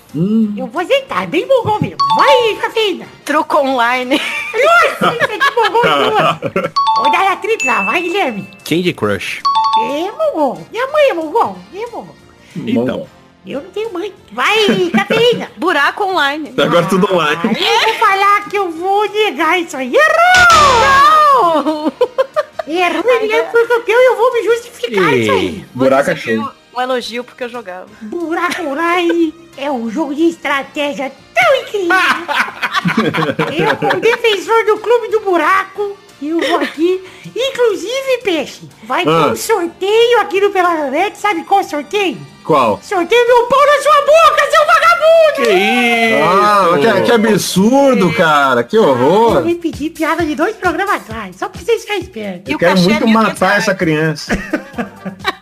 Eu vou aceitar. É bem bom mesmo. Vai, cafeína. Truco online. Nossa, isso aqui bom duas. Rodada tripla. Vai, Guilherme. Candy Crush. É, Mongol. Minha mãe é Mongol. É, Mongol. Então. Eu não tenho mãe. Vai, cafeína. Buraco online. Agora tudo online. Eu vou falar que eu vou negar isso aí. Errou! Errou, Guilherme foi campeão e eu vou me justificar Ih. isso aí. Buraco é show. Um elogio porque eu jogava. Buraco Online é um jogo de estratégia tão incrível. eu, como defensor do clube do buraco, eu vou aqui. Inclusive, Peixe, vai ter Ah. um sorteio aqui no Peladonete. Sabe qual sorteio? Qual? Sorteio meu pau na sua boca, seu vagabundo! Ah, que, que absurdo, cara. Que Eu horror. repeti piada de dois programas atrás, só pra vocês ficarem espertos. Eu quero é muito 1.500 matar essa criança.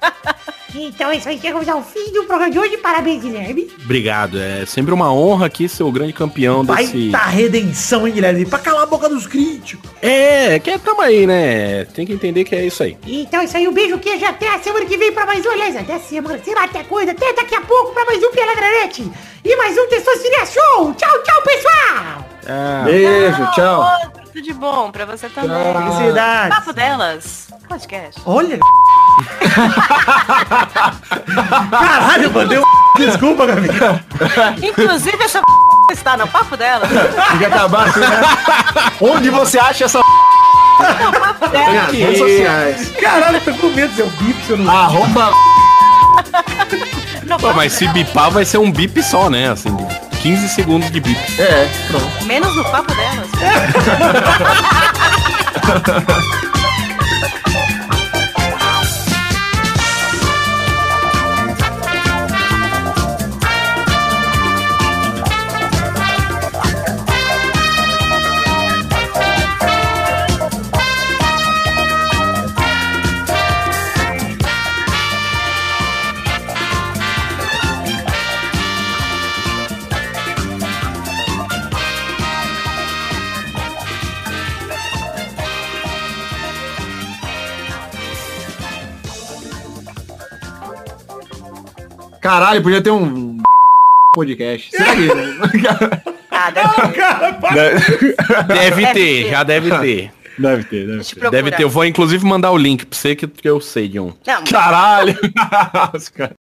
Então é isso aí, chegamos ao fim do programa de hoje. Parabéns, Guilherme. Obrigado. É sempre uma honra aqui ser o grande campeão Vai desse. tá redenção, hein, Guilherme? Pra calar a boca dos críticos. É, que tamo aí, né? Tem que entender que é isso aí. Então é isso aí, um beijo, queijo, até a semana que vem pra mais um, aliás, até a semana, sei lá, até coisa, até daqui a pouco pra mais um Peladranete. E mais um Testosterinha Show. Tchau, tchau, pessoal. Ah, Beijo, tchau. Outro, tudo de bom pra você também. Felicidades. Papo delas. Podcast. Olha. Caralho, mandei um... Desculpa, Gabi. Inclusive essa está no papo delas. Tem que acabar assim, né? Onde você acha essa Minhas redes sociais. Caralho, eu tô com medo de ser o bip se eu não... Arroba Não, Pô, mas se bipar vai ser um bip só, né? Assim, 15 segundos de bip. É, pronto. Menos no papo delas. Caralho, podia ter um podcast. Será que... Ah, deve Deve Deve ter, ter. já deve ter. deve ter, deve Deixa ter. procurar. Deve ter. Eu vou inclusive mandar o link pra você que, que eu sei de um. Não, Caralho. Os caras-